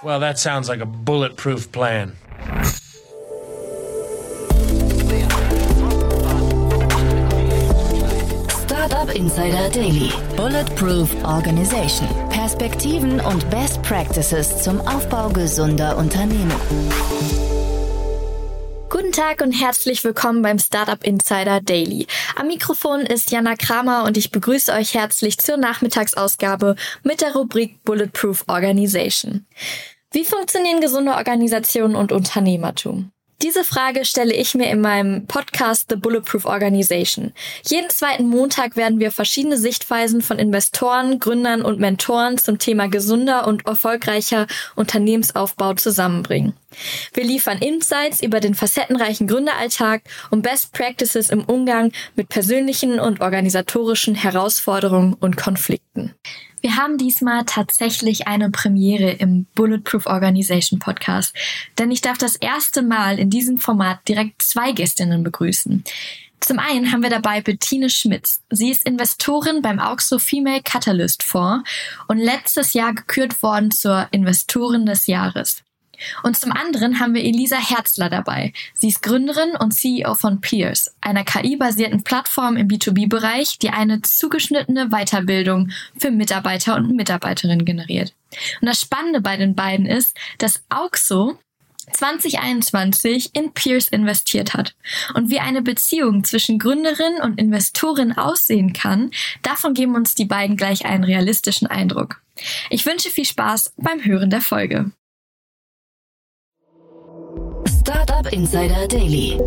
Well, that sounds like a bulletproof plan. Startup Insider Daily. Bulletproof Organization. Perspektiven und Best Practices zum Aufbau gesunder Unternehmen. Guten Tag und herzlich willkommen beim Startup Insider Daily. Am Mikrofon ist Jana Kramer und ich begrüße euch herzlich zur Nachmittagsausgabe mit der Rubrik Bulletproof Organization. Wie funktionieren gesunde Organisationen und Unternehmertum? Diese Frage stelle ich mir in meinem Podcast The Bulletproof Organization. Jeden zweiten Montag werden wir verschiedene Sichtweisen von Investoren, Gründern und Mentoren zum Thema gesunder und erfolgreicher Unternehmensaufbau zusammenbringen. Wir liefern Insights über den facettenreichen Gründeralltag und Best Practices im Umgang mit persönlichen und organisatorischen Herausforderungen und Konflikten. Wir haben diesmal tatsächlich eine Premiere im Bulletproof Organization Podcast, denn ich darf das erste Mal in diesem Format direkt zwei Gästinnen begrüßen. Zum einen haben wir dabei Bettine Schmitz. Sie ist Investorin beim Auxo Female Catalyst Fonds und letztes Jahr gekürt worden zur Investorin des Jahres. Und zum anderen haben wir Elisa Herzler dabei. Sie ist Gründerin und CEO von Peers, einer KI-basierten Plattform im B2B-Bereich, die eine zugeschnittene Weiterbildung für Mitarbeiter und Mitarbeiterinnen generiert. Und das Spannende bei den beiden ist, dass Auxo 2021 in Peers investiert hat. Und wie eine Beziehung zwischen Gründerin und Investorin aussehen kann, davon geben uns die beiden gleich einen realistischen Eindruck. Ich wünsche viel Spaß beim Hören der Folge. Startup Insider Daily.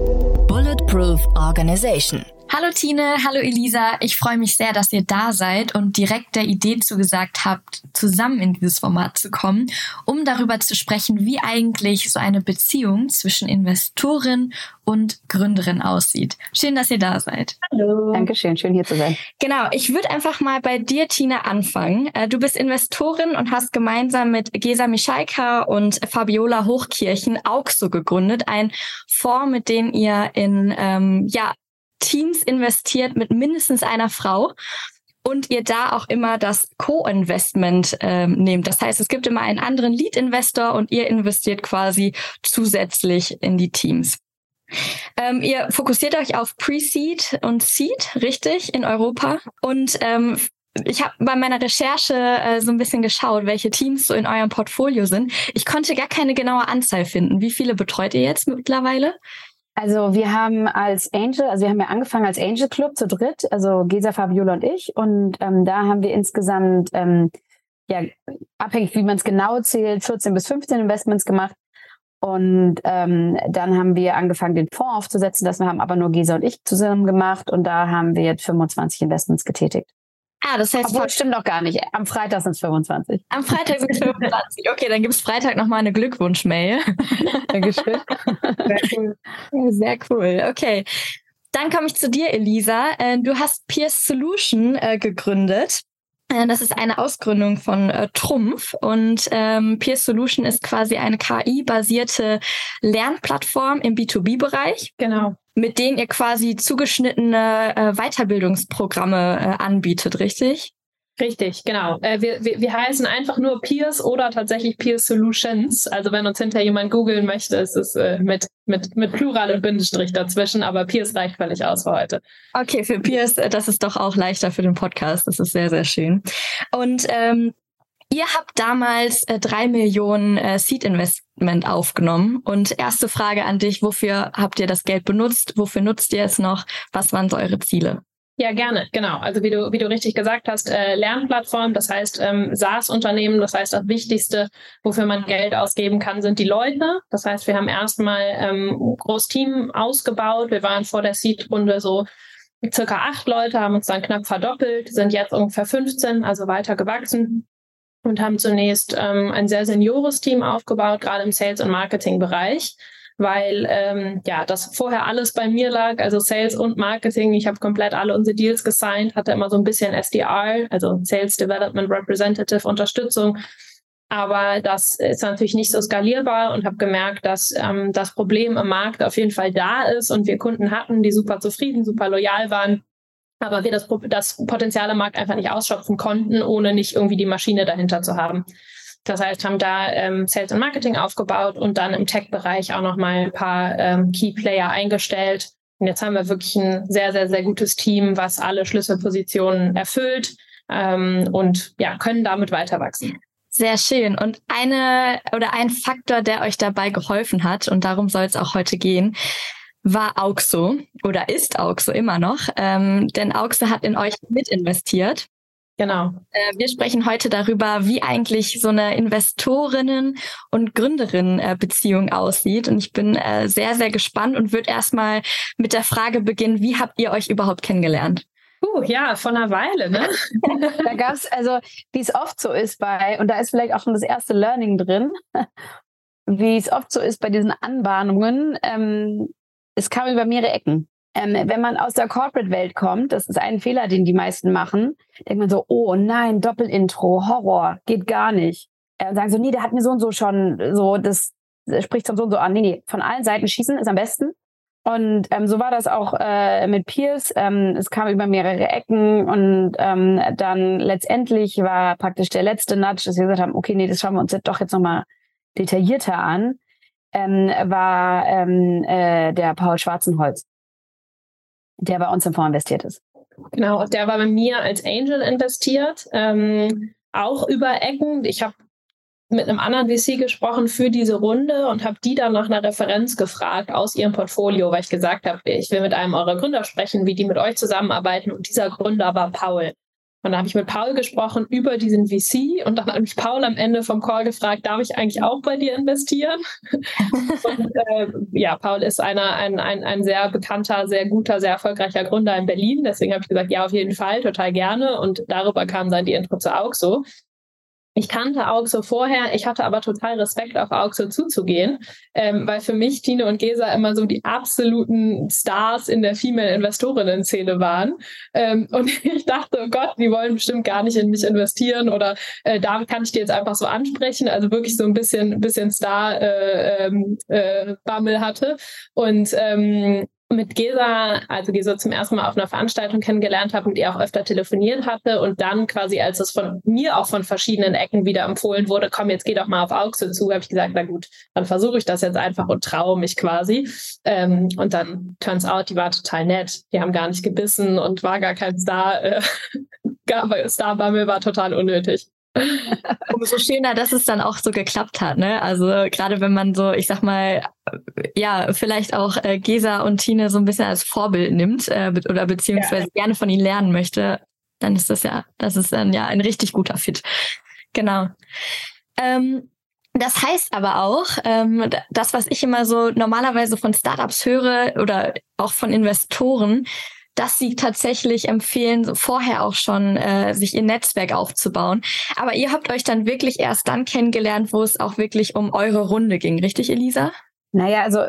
Bulletproof Organization. Hallo Tine, hallo Elisa. Ich freue mich sehr, dass ihr da seid und direkt der Idee zugesagt habt, zusammen in dieses Format zu kommen, um darüber zu sprechen, wie eigentlich so eine Beziehung zwischen Investorin und Gründerin aussieht. Schön, dass ihr da seid. Hallo. Dankeschön, schön hier zu sein. Genau, ich würde einfach mal bei dir, Tina, anfangen. Äh, du bist Investorin und hast gemeinsam mit Gesa Michalka und Fabiola Hochkirchen Auxo gegründet, ein Fonds, mit dem ihr in ähm, ja, Teams investiert mit mindestens einer Frau und ihr da auch immer das Co-Investment ähm, nehmt. Das heißt, es gibt immer einen anderen Lead-Investor und ihr investiert quasi zusätzlich in die Teams. Ähm, ihr fokussiert euch auf Pre-Seed und Seed, richtig, in Europa. Und ähm, ich habe bei meiner Recherche äh, so ein bisschen geschaut, welche Teams so in eurem Portfolio sind. Ich konnte gar keine genaue Anzahl finden. Wie viele betreut ihr jetzt mittlerweile? Also wir haben als Angel, also wir haben ja angefangen als Angel Club zu dritt, also Gesa, Fabiola und ich. Und ähm, da haben wir insgesamt, ähm, ja, abhängig wie man es genau zählt, 14 bis 15 Investments gemacht. Und ähm, dann haben wir angefangen, den Fonds aufzusetzen. Das haben aber nur Gesa und ich zusammen gemacht. Und da haben wir jetzt 25 Investments getätigt. Ah, das heißt, Obwohl, stimmt doch gar nicht. Am Freitag sind es 25. Am Freitag sind es 25. Okay, dann gibt es Freitag nochmal eine Glückwunsch-Mail. Dankeschön. Sehr cool. Sehr cool. Okay. Dann komme ich zu dir, Elisa. Äh, du hast Peers Solution äh, gegründet. Äh, das ist eine Ausgründung von äh, Trumpf und ähm, Peer Solution ist quasi eine KI-basierte Lernplattform im B2B-Bereich. Genau mit denen ihr quasi zugeschnittene äh, Weiterbildungsprogramme äh, anbietet, richtig? Richtig, genau. Äh, wir, wir, wir heißen einfach nur Peers oder tatsächlich Peers Solutions. Also wenn uns hinter jemand googeln möchte, ist es äh, mit, mit, mit Plural und Bindestrich dazwischen, aber Peers reicht völlig aus für heute. Okay, für Peers, äh, das ist doch auch leichter für den Podcast. Das ist sehr, sehr schön. Und ähm, Ihr habt damals äh, drei Millionen äh, Seed Investment aufgenommen. Und erste Frage an dich, wofür habt ihr das Geld benutzt? Wofür nutzt ihr es noch? Was waren so eure Ziele? Ja, gerne, genau. Also wie du, wie du richtig gesagt hast, äh, Lernplattform, das heißt ähm, SaaS-Unternehmen, das heißt das Wichtigste, wofür man Geld ausgeben kann, sind die Leute. Das heißt, wir haben erstmal ähm, großes Team ausgebaut. Wir waren vor der Seed-Runde so circa acht Leute, haben uns dann knapp verdoppelt, sind jetzt ungefähr 15, also weiter gewachsen und haben zunächst ähm, ein sehr seniores Team aufgebaut, gerade im Sales- und Marketing-Bereich, weil ähm, ja das vorher alles bei mir lag, also Sales und Marketing. Ich habe komplett alle unsere Deals gesigned, hatte immer so ein bisschen SDR, also Sales Development Representative Unterstützung. Aber das ist natürlich nicht so skalierbar und habe gemerkt, dass ähm, das Problem im Markt auf jeden Fall da ist und wir Kunden hatten, die super zufrieden, super loyal waren aber wir das, das Potenzial im Markt einfach nicht ausschöpfen konnten, ohne nicht irgendwie die Maschine dahinter zu haben. Das heißt, haben da ähm, Sales und Marketing aufgebaut und dann im Tech-Bereich auch nochmal ein paar ähm, Key-Player eingestellt. Und jetzt haben wir wirklich ein sehr, sehr, sehr gutes Team, was alle Schlüsselpositionen erfüllt ähm, und ja, können damit weiter wachsen. Sehr schön. Und eine oder ein Faktor, der euch dabei geholfen hat, und darum soll es auch heute gehen, war Auxo oder ist Auxo immer noch, ähm, denn Auxo hat in euch mit investiert. Genau. Äh, wir sprechen heute darüber, wie eigentlich so eine Investorinnen- und Gründerinnen-Beziehung aussieht. Und ich bin äh, sehr, sehr gespannt und würde erstmal mit der Frage beginnen, wie habt ihr euch überhaupt kennengelernt? Uh, ja, von einer Weile, ne? da gab es, also, wie es oft so ist bei, und da ist vielleicht auch schon das erste Learning drin, wie es oft so ist bei diesen Anbahnungen, ähm, es kam über mehrere Ecken. Ähm, wenn man aus der Corporate-Welt kommt, das ist ein Fehler, den die meisten machen, denkt man so, oh nein, Doppelintro, Horror, geht gar nicht. Äh, und sagen so, nee, der hat mir so und so schon so, das, spricht schon so und so an. Nee, nee, von allen Seiten schießen ist am besten. Und ähm, so war das auch äh, mit Pierce. Ähm, es kam über mehrere Ecken und ähm, dann letztendlich war praktisch der letzte Nudge, dass wir gesagt haben, okay, nee, das schauen wir uns jetzt doch jetzt nochmal detaillierter an, ähm, war ähm, äh, der Paul Schwarzenholz, der bei uns im Fonds investiert ist. Genau, der war bei mir als Angel investiert, ähm, auch über Ecken. Ich habe mit einem anderen VC gesprochen für diese Runde und habe die dann nach einer Referenz gefragt aus ihrem Portfolio, weil ich gesagt habe, ich will mit einem eurer Gründer sprechen, wie die mit euch zusammenarbeiten. Und dieser Gründer war Paul. Und da habe ich mit Paul gesprochen über diesen VC und dann hat mich Paul am Ende vom Call gefragt, darf ich eigentlich auch bei dir investieren? und äh, ja, Paul ist einer, ein, ein, ein sehr bekannter, sehr guter, sehr erfolgreicher Gründer in Berlin. Deswegen habe ich gesagt, ja, auf jeden Fall, total gerne. Und darüber kam dann die Intro zu Auxo. Ich kannte Auxo vorher, ich hatte aber total Respekt, auf Auxo zuzugehen, ähm, weil für mich Tine und Gesa immer so die absoluten Stars in der Female-Investorinnen-Szene waren. Ähm, und ich dachte, oh Gott, die wollen bestimmt gar nicht in mich investieren oder äh, da kann ich die jetzt einfach so ansprechen. Also wirklich so ein bisschen, bisschen Star-Bammel äh, ähm, äh, hatte. Und ähm, mit Gesa, also Gesa zum ersten Mal auf einer Veranstaltung kennengelernt habe, mit ihr auch öfter telefoniert hatte und dann quasi, als es von mir auch von verschiedenen Ecken wieder empfohlen wurde, komm, jetzt geh doch mal auf Auxe zu, habe ich gesagt, na gut, dann versuche ich das jetzt einfach und traue mich quasi. Ähm, und dann turns out, die war total nett. Die haben gar nicht gebissen und war gar kein Star. Äh, Star-Bammel war total unnötig. Umso schöner, dass es dann auch so geklappt hat, ne? Also gerade wenn man so, ich sag mal, ja, vielleicht auch äh, Gesa und Tine so ein bisschen als Vorbild nimmt äh, oder beziehungsweise ja. gerne von ihnen lernen möchte, dann ist das ja, das ist dann ja ein richtig guter Fit. Genau. Ähm, das heißt aber auch, ähm, das, was ich immer so normalerweise von Startups höre oder auch von Investoren, dass sie tatsächlich empfehlen, vorher auch schon äh, sich ihr Netzwerk aufzubauen. Aber ihr habt euch dann wirklich erst dann kennengelernt, wo es auch wirklich um eure Runde ging, richtig, Elisa? Naja, also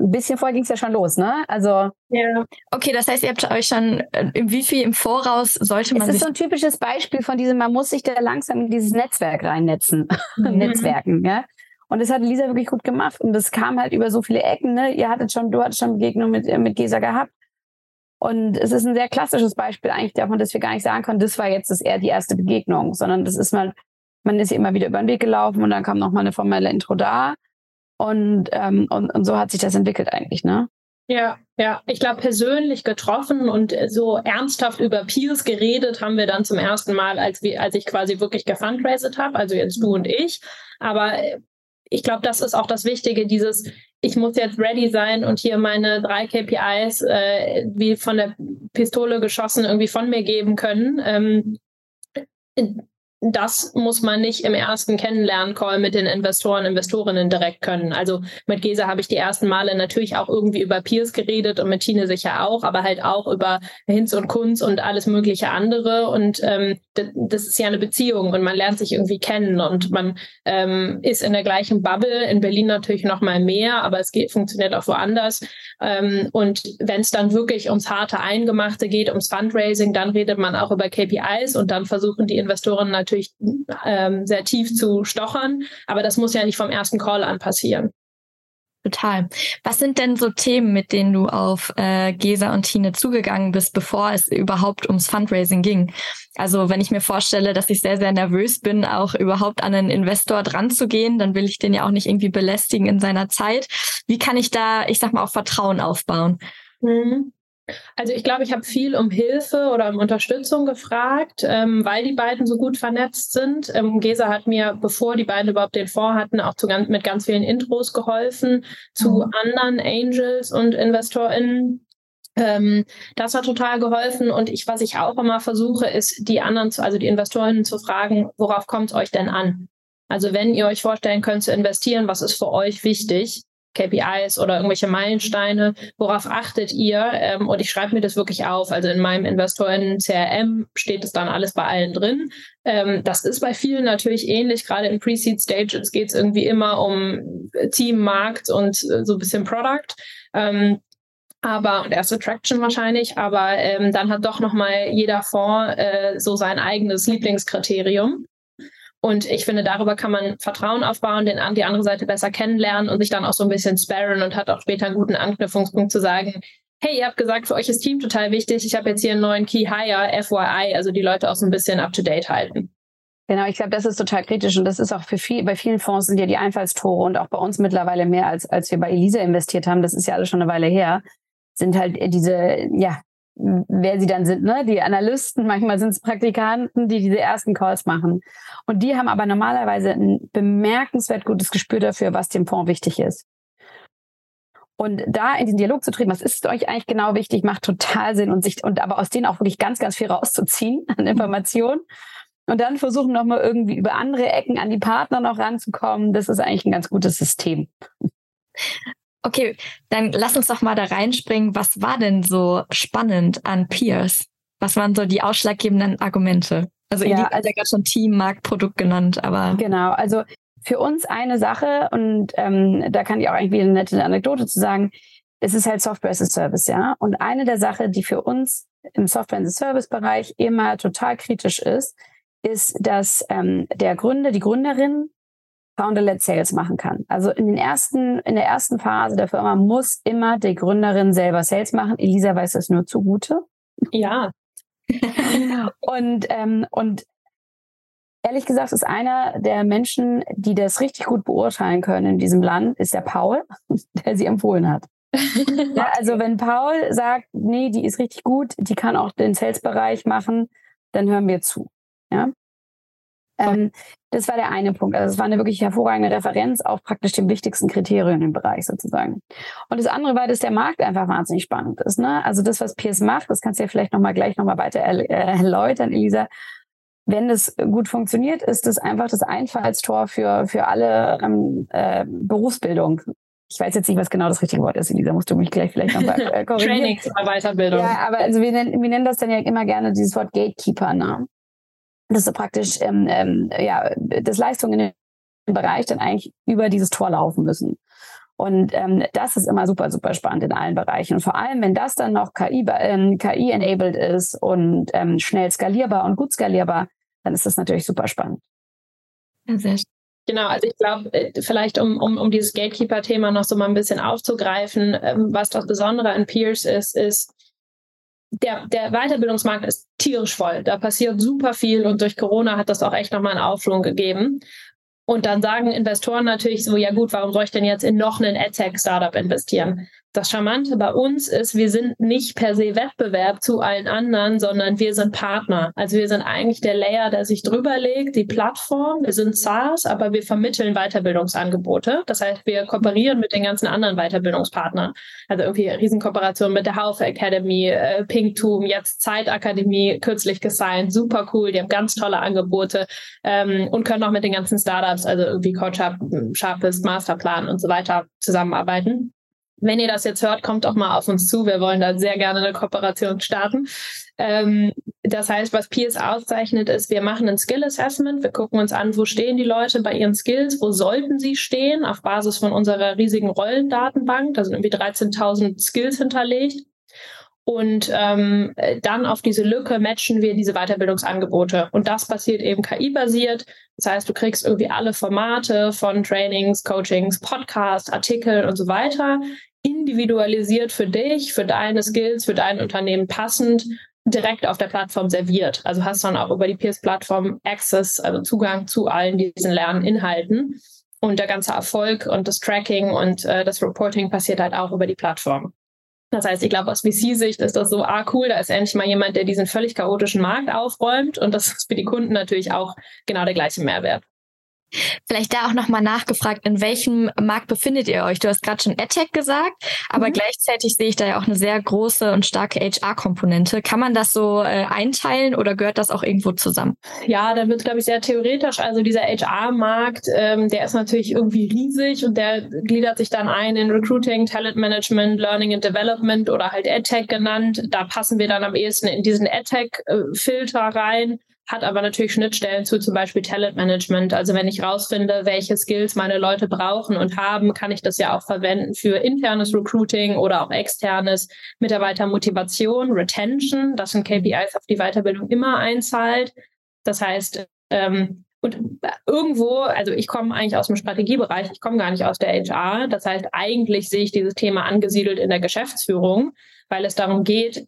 ein bisschen vorher ging es ja schon los, ne? Also ja. Okay, das heißt, ihr habt euch schon äh, wie viel im Voraus sollte man. Es ist so ein typisches Beispiel von diesem, man muss sich da langsam in dieses Netzwerk reinnetzen, mhm. Netzwerken, ja. Und das hat Lisa wirklich gut gemacht. Und das kam halt über so viele Ecken, ne? Ihr hattet schon, du hattest schon Begegnung mit, mit Gesa gehabt. Und es ist ein sehr klassisches Beispiel eigentlich davon, dass wir gar nicht sagen können, das war jetzt das eher die erste Begegnung, sondern das ist mal, man ist immer wieder über den Weg gelaufen und dann kam noch mal eine formelle Intro da. Und, ähm, und, und so hat sich das entwickelt eigentlich, ne? Ja, ja. Ich glaube, persönlich getroffen und so ernsthaft über Peers geredet haben wir dann zum ersten Mal, als, wir, als ich quasi wirklich gefundraised habe, also jetzt du und ich. Aber ich glaube, das ist auch das Wichtige, dieses, ich muss jetzt ready sein und hier meine drei KPIs äh, wie von der Pistole geschossen irgendwie von mir geben können. Ähm, das muss man nicht im ersten Kennenlernen-Call mit den Investoren, Investorinnen direkt können. Also mit Gesa habe ich die ersten Male natürlich auch irgendwie über Peers geredet und mit Tine sicher auch, aber halt auch über Hinz und Kunz und alles mögliche andere. Und ähm, das ist ja eine Beziehung und man lernt sich irgendwie kennen und man ähm, ist in der gleichen Bubble. In Berlin natürlich noch mal mehr, aber es geht, funktioniert auch woanders. Ähm, und wenn es dann wirklich ums harte Eingemachte geht, ums Fundraising, dann redet man auch über KPIs und dann versuchen die Investoren natürlich natürlich ähm, sehr tief zu stochern, aber das muss ja nicht vom ersten Call an passieren. Total. Was sind denn so Themen, mit denen du auf äh, Gesa und Tine zugegangen bist, bevor es überhaupt ums Fundraising ging? Also wenn ich mir vorstelle, dass ich sehr, sehr nervös bin, auch überhaupt an einen Investor dran zu gehen, dann will ich den ja auch nicht irgendwie belästigen in seiner Zeit. Wie kann ich da, ich sag mal, auch Vertrauen aufbauen? Mhm. Also ich glaube, ich habe viel um Hilfe oder um Unterstützung gefragt, ähm, weil die beiden so gut vernetzt sind. Ähm, Gesa hat mir, bevor die beiden überhaupt den Fonds hatten, auch zu ganz, mit ganz vielen Intros geholfen zu mhm. anderen Angels und InvestorInnen. Ähm, das hat total geholfen und ich, was ich auch immer versuche, ist die anderen, zu, also die Investorinnen zu fragen, worauf kommt es euch denn an? Also wenn ihr euch vorstellen könnt zu investieren, was ist für euch wichtig? KPIs oder irgendwelche Meilensteine, worauf achtet ihr? Ähm, und ich schreibe mir das wirklich auf. Also in meinem Investoren-CRM steht es dann alles bei allen drin. Ähm, das ist bei vielen natürlich ähnlich. Gerade in Pre-Seed-Stages geht es irgendwie immer um Team, Markt und äh, so ein bisschen Product. Ähm, aber und erste Traction wahrscheinlich, aber ähm, dann hat doch nochmal jeder Fonds äh, so sein eigenes Lieblingskriterium. Und ich finde, darüber kann man Vertrauen aufbauen, den, die andere Seite besser kennenlernen und sich dann auch so ein bisschen sparren und hat auch später einen guten Anknüpfungspunkt zu sagen, hey, ihr habt gesagt, für euch ist Team total wichtig. Ich habe jetzt hier einen neuen Key Hire, FYI, also die Leute auch so ein bisschen up to date halten. Genau, ich glaube, das ist total kritisch und das ist auch für viel, bei vielen Fonds sind ja die Einfallstore und auch bei uns mittlerweile mehr als, als wir bei Elisa investiert haben. Das ist ja alles schon eine Weile her. Sind halt diese, ja, wer sie dann sind, ne? Die Analysten, manchmal sind es Praktikanten, die diese ersten Calls machen. Und die haben aber normalerweise ein bemerkenswert gutes Gespür dafür, was dem Fonds wichtig ist. Und da in den Dialog zu treten, was ist euch eigentlich genau wichtig, macht total Sinn und sich, und aber aus denen auch wirklich ganz, ganz viel rauszuziehen an Informationen. Und dann versuchen nochmal irgendwie über andere Ecken an die Partner noch ranzukommen. Das ist eigentlich ein ganz gutes System. Okay, dann lass uns doch mal da reinspringen. Was war denn so spannend an Peers? Was waren so die ausschlaggebenden Argumente? Also ja, Elite also, hat ja gerade schon Team, Markt, Produkt genannt, aber. Genau, also für uns eine Sache, und ähm, da kann ich auch eigentlich wieder eine nette Anekdote zu sagen, es ist halt Software as a Service, ja. Und eine der Sachen, die für uns im Software as a Service Bereich immer total kritisch ist, ist, dass ähm, der Gründer, die Gründerin Founder-led Sales machen kann. Also in den ersten, in der ersten Phase der Firma muss immer die Gründerin selber Sales machen. Elisa weiß das nur zugute. Ja. und, ähm, und ehrlich gesagt ist einer der Menschen, die das richtig gut beurteilen können in diesem Land, ist der Paul, der sie empfohlen hat. ja, also wenn Paul sagt, nee, die ist richtig gut, die kann auch den Sales-Bereich machen, dann hören wir zu. Ja. Ähm, das war der eine Punkt. Also es war eine wirklich hervorragende Referenz auf praktisch dem wichtigsten Kriterium im Bereich sozusagen. Und das andere war, dass der Markt einfach wahnsinnig spannend ist. Ne? Also das, was Pierce macht, das kannst du ja vielleicht nochmal gleich nochmal weiter äh, erläutern, Elisa. Wenn das gut funktioniert, ist es einfach das Einfallstor für, für alle ähm, äh, Berufsbildung. Ich weiß jetzt nicht, was genau das richtige Wort ist, Elisa, musst du mich gleich vielleicht nochmal äh, korrigieren. Training, Weiterbildung. Ja, aber also wir nennen, wir nennen das dann ja immer gerne dieses Wort Gatekeeper. Ne? Dass so praktisch ähm, ähm, ja, das Leistungen in dem Bereich dann eigentlich über dieses Tor laufen müssen. Und ähm, das ist immer super, super spannend in allen Bereichen. Und vor allem, wenn das dann noch KI, ähm, KI-enabled ist und ähm, schnell skalierbar und gut skalierbar, dann ist das natürlich super spannend. sehr Genau, also ich glaube, äh, vielleicht um, um, um dieses Gatekeeper-Thema noch so mal ein bisschen aufzugreifen, ähm, was das Besondere an Peers ist, ist, der, der Weiterbildungsmarkt ist tierisch voll. Da passiert super viel und durch Corona hat das auch echt nochmal einen Aufschwung gegeben. Und dann sagen Investoren natürlich so, ja gut, warum soll ich denn jetzt in noch einen AdTech-Startup investieren? Das Charmante bei uns ist, wir sind nicht per se Wettbewerb zu allen anderen, sondern wir sind Partner. Also wir sind eigentlich der Layer, der sich drüber legt, die Plattform. Wir sind SaaS, aber wir vermitteln Weiterbildungsangebote. Das heißt, wir kooperieren mit den ganzen anderen Weiterbildungspartnern. Also irgendwie Riesenkooperation mit der Haufe Academy, äh, Pinktum, jetzt Zeitakademie, kürzlich gesigned, super cool. Die haben ganz tolle Angebote ähm, und können auch mit den ganzen Startups, also irgendwie CoachUp, Sharpest, Masterplan und so weiter zusammenarbeiten. Wenn ihr das jetzt hört, kommt doch mal auf uns zu. Wir wollen da sehr gerne eine Kooperation starten. Ähm, das heißt, was Peers auszeichnet, ist, wir machen ein Skill Assessment. Wir gucken uns an, wo stehen die Leute bei ihren Skills, wo sollten sie stehen, auf Basis von unserer riesigen Rollendatenbank. Da sind irgendwie 13.000 Skills hinterlegt. Und ähm, dann auf diese Lücke matchen wir diese Weiterbildungsangebote. Und das passiert eben KI-basiert. Das heißt, du kriegst irgendwie alle Formate von Trainings, Coachings, Podcasts, Artikel und so weiter individualisiert für dich, für deine Skills, für dein Unternehmen passend direkt auf der Plattform serviert. Also hast dann auch über die Peers-Plattform Access, also Zugang zu allen diesen Lerninhalten. Und der ganze Erfolg und das Tracking und äh, das Reporting passiert halt auch über die Plattform. Das heißt, ich glaube, aus VC-Sicht ist das so, ah cool, da ist endlich mal jemand, der diesen völlig chaotischen Markt aufräumt. Und das ist für die Kunden natürlich auch genau der gleiche Mehrwert. Vielleicht da auch nochmal nachgefragt, in welchem Markt befindet ihr euch? Du hast gerade schon AdTech gesagt, aber mhm. gleichzeitig sehe ich da ja auch eine sehr große und starke HR-Komponente. Kann man das so äh, einteilen oder gehört das auch irgendwo zusammen? Ja, da wird es, glaube ich, sehr theoretisch. Also dieser HR-Markt, ähm, der ist natürlich irgendwie riesig und der gliedert sich dann ein in Recruiting, Talent Management, Learning and Development oder halt AdTech genannt. Da passen wir dann am ehesten in diesen AdTech-Filter äh, rein hat aber natürlich Schnittstellen zu zum Beispiel Talentmanagement. Also wenn ich rausfinde, welche Skills meine Leute brauchen und haben, kann ich das ja auch verwenden für internes Recruiting oder auch externes Mitarbeitermotivation, Retention. Das sind KPIs, auf die Weiterbildung immer einzahlt. Das heißt, ähm, und irgendwo, also ich komme eigentlich aus dem Strategiebereich, ich komme gar nicht aus der HR. Das heißt, eigentlich sehe ich dieses Thema angesiedelt in der Geschäftsführung, weil es darum geht,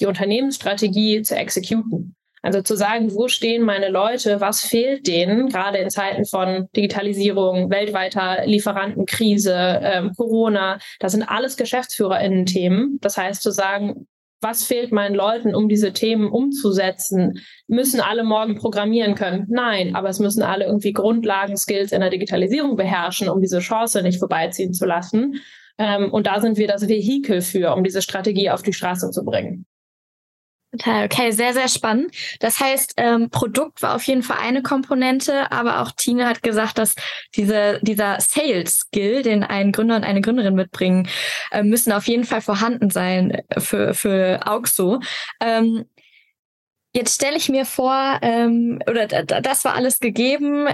die Unternehmensstrategie zu exekuten. Also zu sagen, wo stehen meine Leute, was fehlt denen, gerade in Zeiten von Digitalisierung, weltweiter Lieferantenkrise, ähm, Corona, das sind alles GeschäftsführerInnen-Themen. Das heißt zu sagen, was fehlt meinen Leuten, um diese Themen umzusetzen? Müssen alle morgen programmieren können? Nein, aber es müssen alle irgendwie Grundlagen-Skills in der Digitalisierung beherrschen, um diese Chance nicht vorbeiziehen zu lassen. Ähm, und da sind wir das Vehikel für, um diese Strategie auf die Straße zu bringen. Okay, sehr, sehr spannend. Das heißt, ähm, Produkt war auf jeden Fall eine Komponente, aber auch Tine hat gesagt, dass diese, dieser Sales-Skill, den ein Gründer und eine Gründerin mitbringen, äh, müssen auf jeden Fall vorhanden sein für, für Auxo. Ähm, jetzt stelle ich mir vor, ähm, oder das war alles gegeben.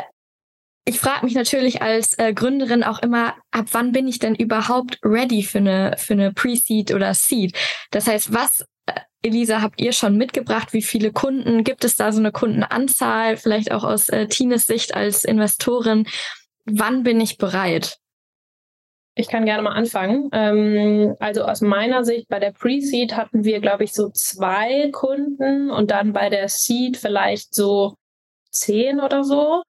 Ich frage mich natürlich als äh, Gründerin auch immer, ab wann bin ich denn überhaupt ready für eine, für eine Pre-Seed oder Seed? Das heißt, was Elisa, habt ihr schon mitgebracht? Wie viele Kunden? Gibt es da so eine Kundenanzahl? Vielleicht auch aus äh, Tines Sicht als Investorin. Wann bin ich bereit? Ich kann gerne mal anfangen. Ähm, also aus meiner Sicht bei der Pre-Seed hatten wir, glaube ich, so zwei Kunden und dann bei der Seed vielleicht so zehn oder so.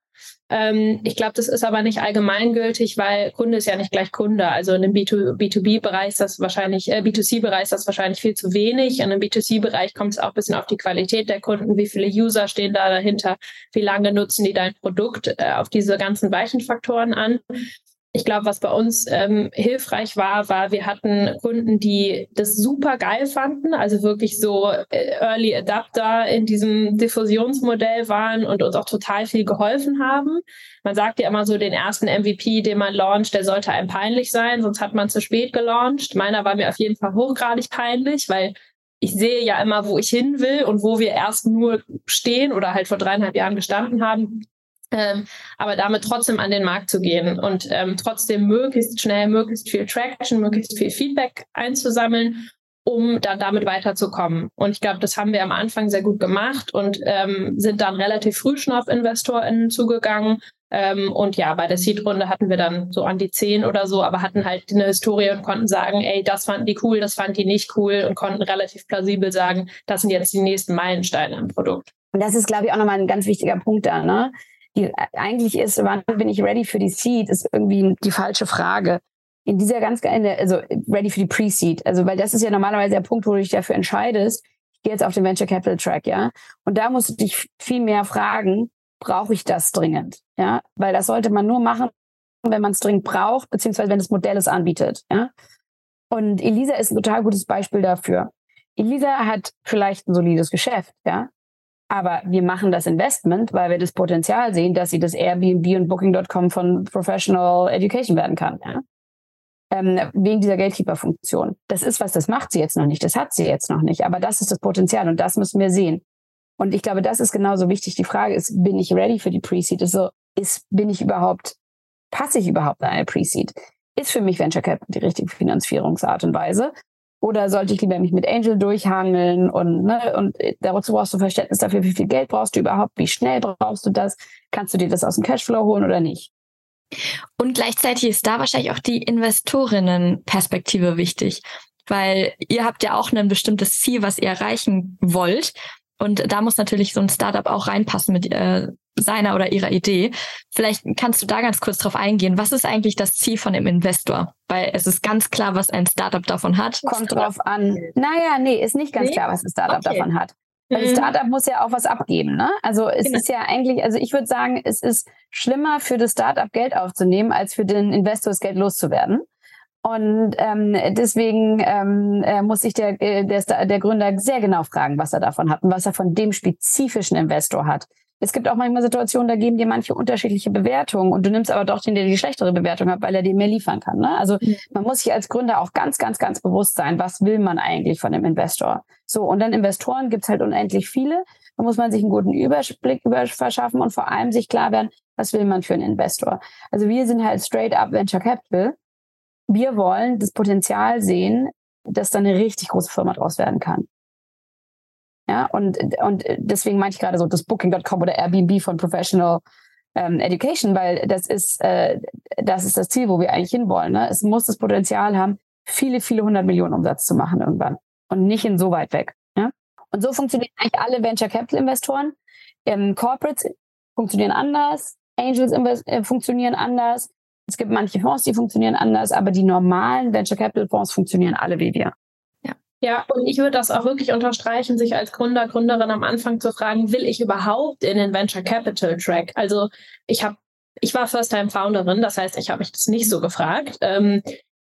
Ähm, ich glaube, das ist aber nicht allgemeingültig, weil Kunde ist ja nicht gleich Kunde. Also in einem B2B-Bereich ist das wahrscheinlich, äh, B2C-Bereich ist das wahrscheinlich viel zu wenig. In einem B2C-Bereich kommt es auch ein bisschen auf die Qualität der Kunden, wie viele User stehen da dahinter, wie lange nutzen die dein Produkt, äh, auf diese ganzen weichen Faktoren an ich glaube, was bei uns ähm, hilfreich war, war, wir hatten Kunden, die das super geil fanden, also wirklich so äh, Early Adapter in diesem Diffusionsmodell waren und uns auch total viel geholfen haben. Man sagt ja immer so, den ersten MVP, den man launcht, der sollte einem peinlich sein, sonst hat man zu spät gelauncht. Meiner war mir auf jeden Fall hochgradig peinlich, weil ich sehe ja immer, wo ich hin will und wo wir erst nur stehen oder halt vor dreieinhalb Jahren gestanden haben ähm, aber damit trotzdem an den Markt zu gehen und ähm, trotzdem möglichst schnell, möglichst viel Traction, möglichst viel Feedback einzusammeln, um dann damit weiterzukommen. Und ich glaube, das haben wir am Anfang sehr gut gemacht und ähm, sind dann relativ früh schon auf InvestorInnen zugegangen. Ähm, und ja, bei der Seed-Runde hatten wir dann so an die zehn oder so, aber hatten halt eine Historie und konnten sagen, ey, das fanden die cool, das fanden die nicht cool und konnten relativ plausibel sagen, das sind jetzt die nächsten Meilensteine im Produkt. Und das ist, glaube ich, auch nochmal ein ganz wichtiger Punkt da, ne? Die eigentlich ist, wann bin ich ready für die Seed, ist irgendwie die falsche Frage. In dieser ganz, also ready für die Pre-Seed, also weil das ist ja normalerweise der Punkt, wo du dich dafür entscheidest, ich gehe jetzt auf den Venture Capital Track, ja. Und da musst du dich viel mehr fragen, brauche ich das dringend, ja? Weil das sollte man nur machen, wenn man es dringend braucht, beziehungsweise wenn das Modell es anbietet, ja. Und Elisa ist ein total gutes Beispiel dafür. Elisa hat vielleicht ein solides Geschäft, ja. Aber wir machen das Investment, weil wir das Potenzial sehen, dass sie das Airbnb und Booking.com von Professional Education werden kann. Ja? Ähm, wegen dieser Gatekeeper-Funktion. Das ist was, das macht sie jetzt noch nicht, das hat sie jetzt noch nicht. Aber das ist das Potenzial und das müssen wir sehen. Und ich glaube, das ist genauso wichtig. Die Frage ist, bin ich ready für die Pre-Seed? Also ist, bin ich überhaupt, passe ich überhaupt in eine Pre-Seed? Ist für mich Venture Capital die richtige Finanzierungsart und Weise? Oder sollte ich lieber mich mit Angel durchhangeln und, ne, und dazu brauchst du Verständnis dafür, wie viel Geld brauchst du überhaupt, wie schnell brauchst du das, kannst du dir das aus dem Cashflow holen oder nicht? Und gleichzeitig ist da wahrscheinlich auch die Investorinnenperspektive wichtig, weil ihr habt ja auch ein bestimmtes Ziel, was ihr erreichen wollt. Und da muss natürlich so ein Startup auch reinpassen mit äh, seiner oder ihrer Idee. Vielleicht kannst du da ganz kurz drauf eingehen. Was ist eigentlich das Ziel von dem Investor? Weil es ist ganz klar, was ein Startup davon hat. Kommt drauf an. Naja, nee, ist nicht ganz nee? klar, was ein Startup okay. davon hat. Weil mhm. das Startup muss ja auch was abgeben, ne? Also es genau. ist ja eigentlich, also ich würde sagen, es ist schlimmer für das Startup Geld aufzunehmen, als für den Investor das Geld loszuwerden. Und ähm, deswegen ähm, äh, muss sich der, äh, der, der Gründer sehr genau fragen, was er davon hat und was er von dem spezifischen Investor hat. Es gibt auch manchmal Situationen, da geben dir manche unterschiedliche Bewertungen und du nimmst aber doch den, der die schlechtere Bewertung hat, weil er dir mehr liefern kann. Ne? Also mhm. man muss sich als Gründer auch ganz, ganz, ganz bewusst sein, was will man eigentlich von dem Investor. So, und dann Investoren gibt's halt unendlich viele. Da muss man sich einen guten Überblick über verschaffen und vor allem sich klar werden, was will man für einen Investor. Also wir sind halt straight up Venture Capital wir wollen das Potenzial sehen, dass da eine richtig große Firma draus werden kann. Ja, und, und deswegen meinte ich gerade so das Booking.com oder Airbnb von Professional ähm, Education, weil das ist, äh, das ist das Ziel, wo wir eigentlich hinwollen. Ne? Es muss das Potenzial haben, viele, viele hundert Millionen Umsatz zu machen irgendwann und nicht in so weit weg. Ja? Und so funktionieren eigentlich alle Venture Capital Investoren. Ähm, Corporates funktionieren anders, Angels äh, funktionieren anders, es gibt manche Fonds, die funktionieren anders, aber die normalen Venture Capital Fonds funktionieren alle wie wir. Ja. Und ich würde das auch wirklich unterstreichen, sich als Gründer, Gründerin am Anfang zu fragen, will ich überhaupt in den Venture Capital Track? Also ich habe, ich war First-Time-Founderin, das heißt, ich habe mich das nicht so gefragt. Ähm,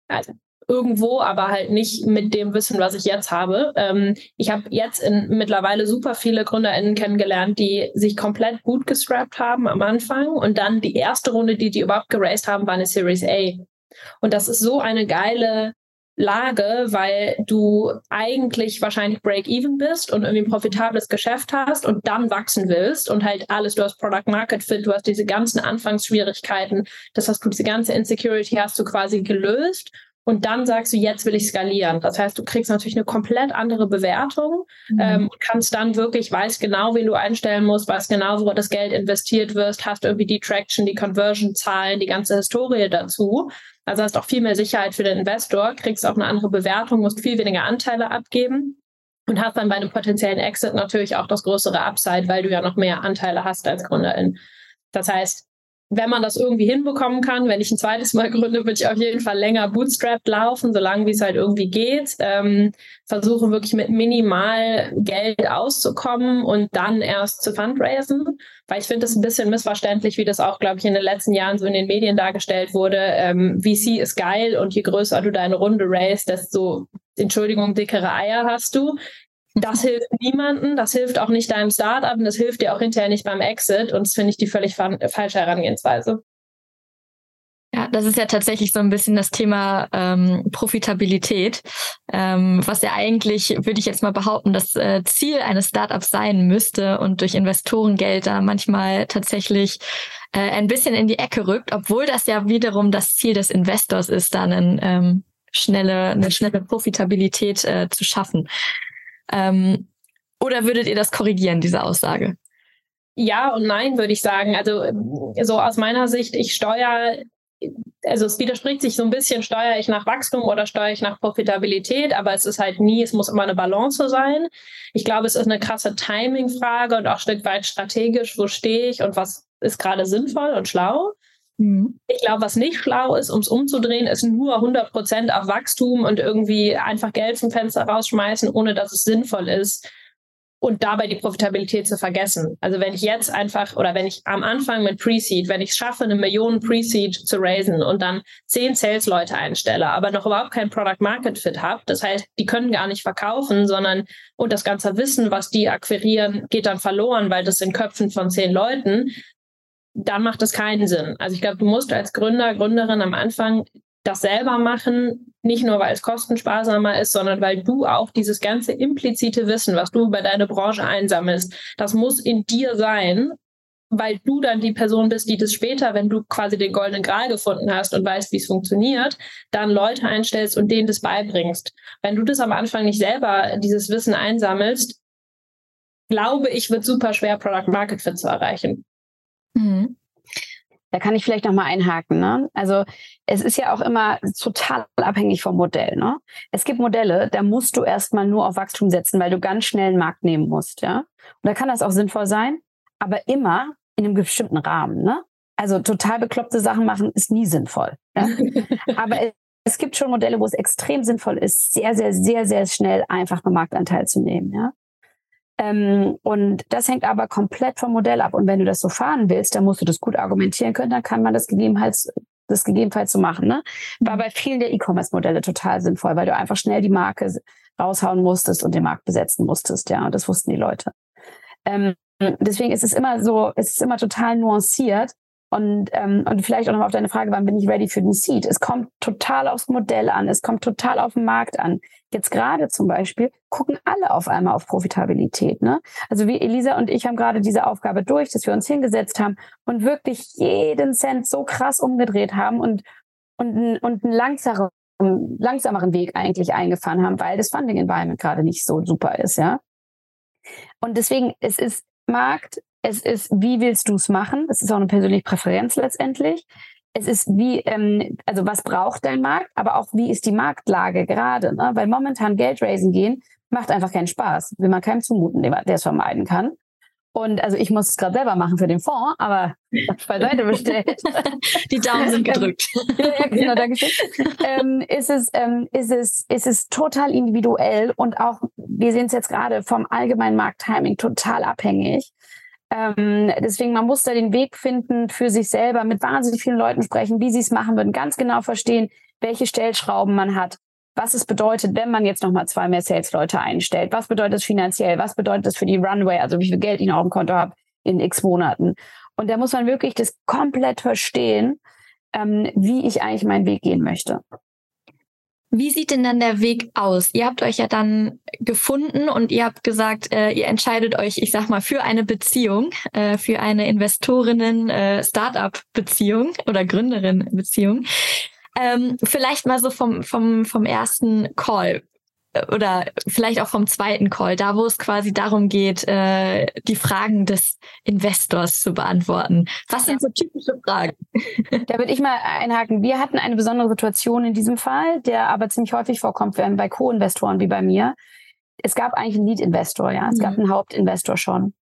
also irgendwo, aber halt nicht mit dem Wissen, was ich jetzt habe. Ähm, ich habe jetzt in, mittlerweile super viele GründerInnen kennengelernt, die sich komplett gut gestrappt haben am Anfang und dann die erste Runde, die die überhaupt geraced haben, war eine Series A. Und das ist so eine geile Lage, weil du eigentlich wahrscheinlich Break-Even bist und irgendwie ein profitables Geschäft hast und dann wachsen willst und halt alles, du hast Product Market Fit, du hast diese ganzen Anfangsschwierigkeiten, das hast du, diese ganze Insecurity hast du quasi gelöst und dann sagst du, jetzt will ich skalieren. Das heißt, du kriegst natürlich eine komplett andere Bewertung mhm. ähm, und kannst dann wirklich, weißt genau, wen du einstellen musst, weißt genau, wo das Geld investiert wirst, hast irgendwie die Traction, die Conversion-Zahlen, die ganze Historie dazu. Also hast auch viel mehr Sicherheit für den Investor, kriegst auch eine andere Bewertung, musst viel weniger Anteile abgeben und hast dann bei einem potenziellen Exit natürlich auch das größere Upside, weil du ja noch mehr Anteile hast als Gründerin. Das heißt, wenn man das irgendwie hinbekommen kann, wenn ich ein zweites Mal gründe, würde ich auf jeden Fall länger bootstrapped laufen, solange wie es halt irgendwie geht. Ähm, versuche wirklich mit minimal Geld auszukommen und dann erst zu fundraisen. Weil ich finde es ein bisschen missverständlich, wie das auch, glaube ich, in den letzten Jahren so in den Medien dargestellt wurde. Ähm, VC ist geil und je größer du deine Runde raise, desto Entschuldigung, dickere Eier hast du. Das hilft niemandem, das hilft auch nicht deinem Startup und das hilft dir auch hinterher nicht beim Exit. Und das finde ich die völlig falsche Herangehensweise. Ja, das ist ja tatsächlich so ein bisschen das Thema ähm, Profitabilität, ähm, was ja eigentlich, würde ich jetzt mal behaupten, das äh, Ziel eines Startups sein müsste und durch Investorengeld da manchmal tatsächlich äh, ein bisschen in die Ecke rückt, obwohl das ja wiederum das Ziel des Investors ist, dann ein, ähm, schnelle, eine schnelle Profitabilität äh, zu schaffen. Ähm, oder würdet ihr das korrigieren, diese Aussage? Ja und nein, würde ich sagen. Also so aus meiner Sicht, ich steuere, also es widerspricht sich so ein bisschen, steuere ich nach Wachstum oder steuere ich nach Profitabilität, aber es ist halt nie, es muss immer eine Balance sein. Ich glaube, es ist eine krasse Timing-Frage und auch ein Stück weit strategisch, wo stehe ich und was ist gerade sinnvoll und schlau. Mhm. Ich glaube, was nicht schlau ist, um es umzudrehen, ist nur 100 Prozent auf Wachstum und irgendwie einfach Geld vom Fenster rausschmeißen, ohne dass es sinnvoll ist und dabei die Profitabilität zu vergessen. Also wenn ich jetzt einfach oder wenn ich am Anfang mit Pre-Seed, wenn ich es schaffe, eine Million Pre-Seed zu raisen und dann zehn Sales-Leute einstelle, aber noch überhaupt kein Product-Market-Fit habe, das heißt, die können gar nicht verkaufen, sondern und das ganze Wissen, was die akquirieren, geht dann verloren, weil das in Köpfen von zehn Leuten, dann macht das keinen Sinn. Also ich glaube, du musst als Gründer, Gründerin am Anfang das selber machen, nicht nur weil es kostensparsamer ist, sondern weil du auch dieses ganze implizite Wissen, was du über deine Branche einsammelst, das muss in dir sein weil du dann die Person bist, die das später, wenn du quasi den goldenen Gral gefunden hast und weißt, wie es funktioniert, dann Leute einstellst und denen das beibringst. Wenn du das am Anfang nicht selber, dieses Wissen einsammelst, glaube ich, wird super schwer, Product Market Fit zu erreichen. Mhm. Da kann ich vielleicht nochmal einhaken. Ne? Also es ist ja auch immer total abhängig vom Modell. Ne? Es gibt Modelle, da musst du erstmal nur auf Wachstum setzen, weil du ganz schnell einen Markt nehmen musst. Ja? Und da kann das auch sinnvoll sein, aber immer in einem bestimmten Rahmen. Ne? Also total bekloppte Sachen machen ist nie sinnvoll. Ja? aber es, es gibt schon Modelle, wo es extrem sinnvoll ist, sehr, sehr, sehr, sehr schnell einfach einen Marktanteil zu nehmen. Ja? Ähm, und das hängt aber komplett vom Modell ab. Und wenn du das so fahren willst, dann musst du das gut argumentieren können, dann kann man das gegebenenfalls das gegebenenfalls so machen. Ne? War bei vielen der E-Commerce-Modelle total sinnvoll, weil du einfach schnell die Marke raushauen musstest und den Markt besetzen musstest. Ja, und das wussten die Leute. Ähm, deswegen ist es immer so, es ist immer total nuanciert. Und, ähm, und vielleicht auch nochmal auf deine Frage, wann bin ich ready für den Seed? Es kommt total aufs Modell an, es kommt total auf den Markt an. Jetzt gerade zum Beispiel gucken alle auf einmal auf Profitabilität. Ne? Also wie Elisa und ich haben gerade diese Aufgabe durch, dass wir uns hingesetzt haben und wirklich jeden Cent so krass umgedreht haben und, und, und einen langsameren, langsameren Weg eigentlich eingefahren haben, weil das Funding Environment gerade nicht so super ist, ja. Und deswegen, es ist Markt, es ist, wie willst du es machen? Das ist auch eine persönliche Präferenz letztendlich. Es ist wie, ähm, also was braucht dein Markt, aber auch wie ist die Marktlage gerade? Ne? Weil momentan Geld raisen gehen macht einfach keinen Spaß. Will man keinem zumuten, der es vermeiden kann. Und also ich muss es gerade selber machen für den Fonds, aber beiseite bestellt. Die Daumen sind gedrückt. ja, genau, danke schön. ähm, ist, es, ähm, ist, es, ist es total individuell und auch, wir sehen es jetzt gerade vom allgemeinen Markttiming total abhängig. Ähm, deswegen, man muss da den Weg finden für sich selber, mit wahnsinnig vielen Leuten sprechen, wie sie es machen würden, ganz genau verstehen, welche Stellschrauben man hat, was es bedeutet, wenn man jetzt nochmal zwei mehr Sales-Leute einstellt, was bedeutet das finanziell, was bedeutet das für die Runway, also wie viel Geld ich noch auf dem Konto habe in x Monaten. Und da muss man wirklich das komplett verstehen, ähm, wie ich eigentlich meinen Weg gehen möchte. Wie sieht denn dann der Weg aus? Ihr habt euch ja dann gefunden und ihr habt gesagt, äh, ihr entscheidet euch, ich sag mal, für eine Beziehung, äh, für eine Investorinnen-Startup-Beziehung äh, oder Gründerin-Beziehung. Ähm, vielleicht mal so vom, vom, vom ersten Call oder vielleicht auch vom zweiten Call, da wo es quasi darum geht, äh, die Fragen des Investors zu beantworten. Was sind so typische Fragen? Da würde ich mal einhaken. Wir hatten eine besondere Situation in diesem Fall, der aber ziemlich häufig vorkommt bei Co-Investoren wie bei mir. Es gab eigentlich einen Lead-Investor, ja. Es mhm. gab einen Hauptinvestor schon.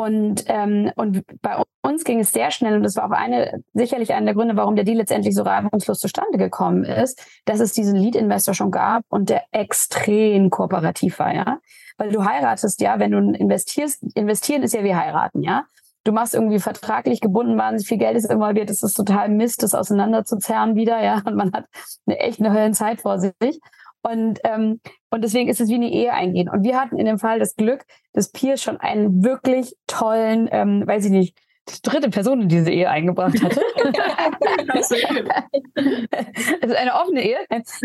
Und, ähm, und bei uns ging es sehr schnell und das war auch eine, sicherlich einer der Gründe, warum der Deal letztendlich so reibungslos zustande gekommen ist, dass es diesen Lead-Investor schon gab und der extrem kooperativ war, ja. Weil du heiratest, ja, wenn du investierst, investieren ist ja wie heiraten, ja. Du machst irgendwie vertraglich gebunden, wahnsinnig viel Geld ist involviert, es ist total Mist, das auseinanderzuzerren wieder, ja. Und man hat eine echt eine Höllenzeit vor sich. Und, ähm, und deswegen ist es wie eine Ehe eingehen. Und wir hatten in dem Fall das Glück, dass Piers schon einen wirklich tollen, ähm, weiß ich nicht, dritte Person in diese Ehe eingebracht hatte. also eine offene Ehe.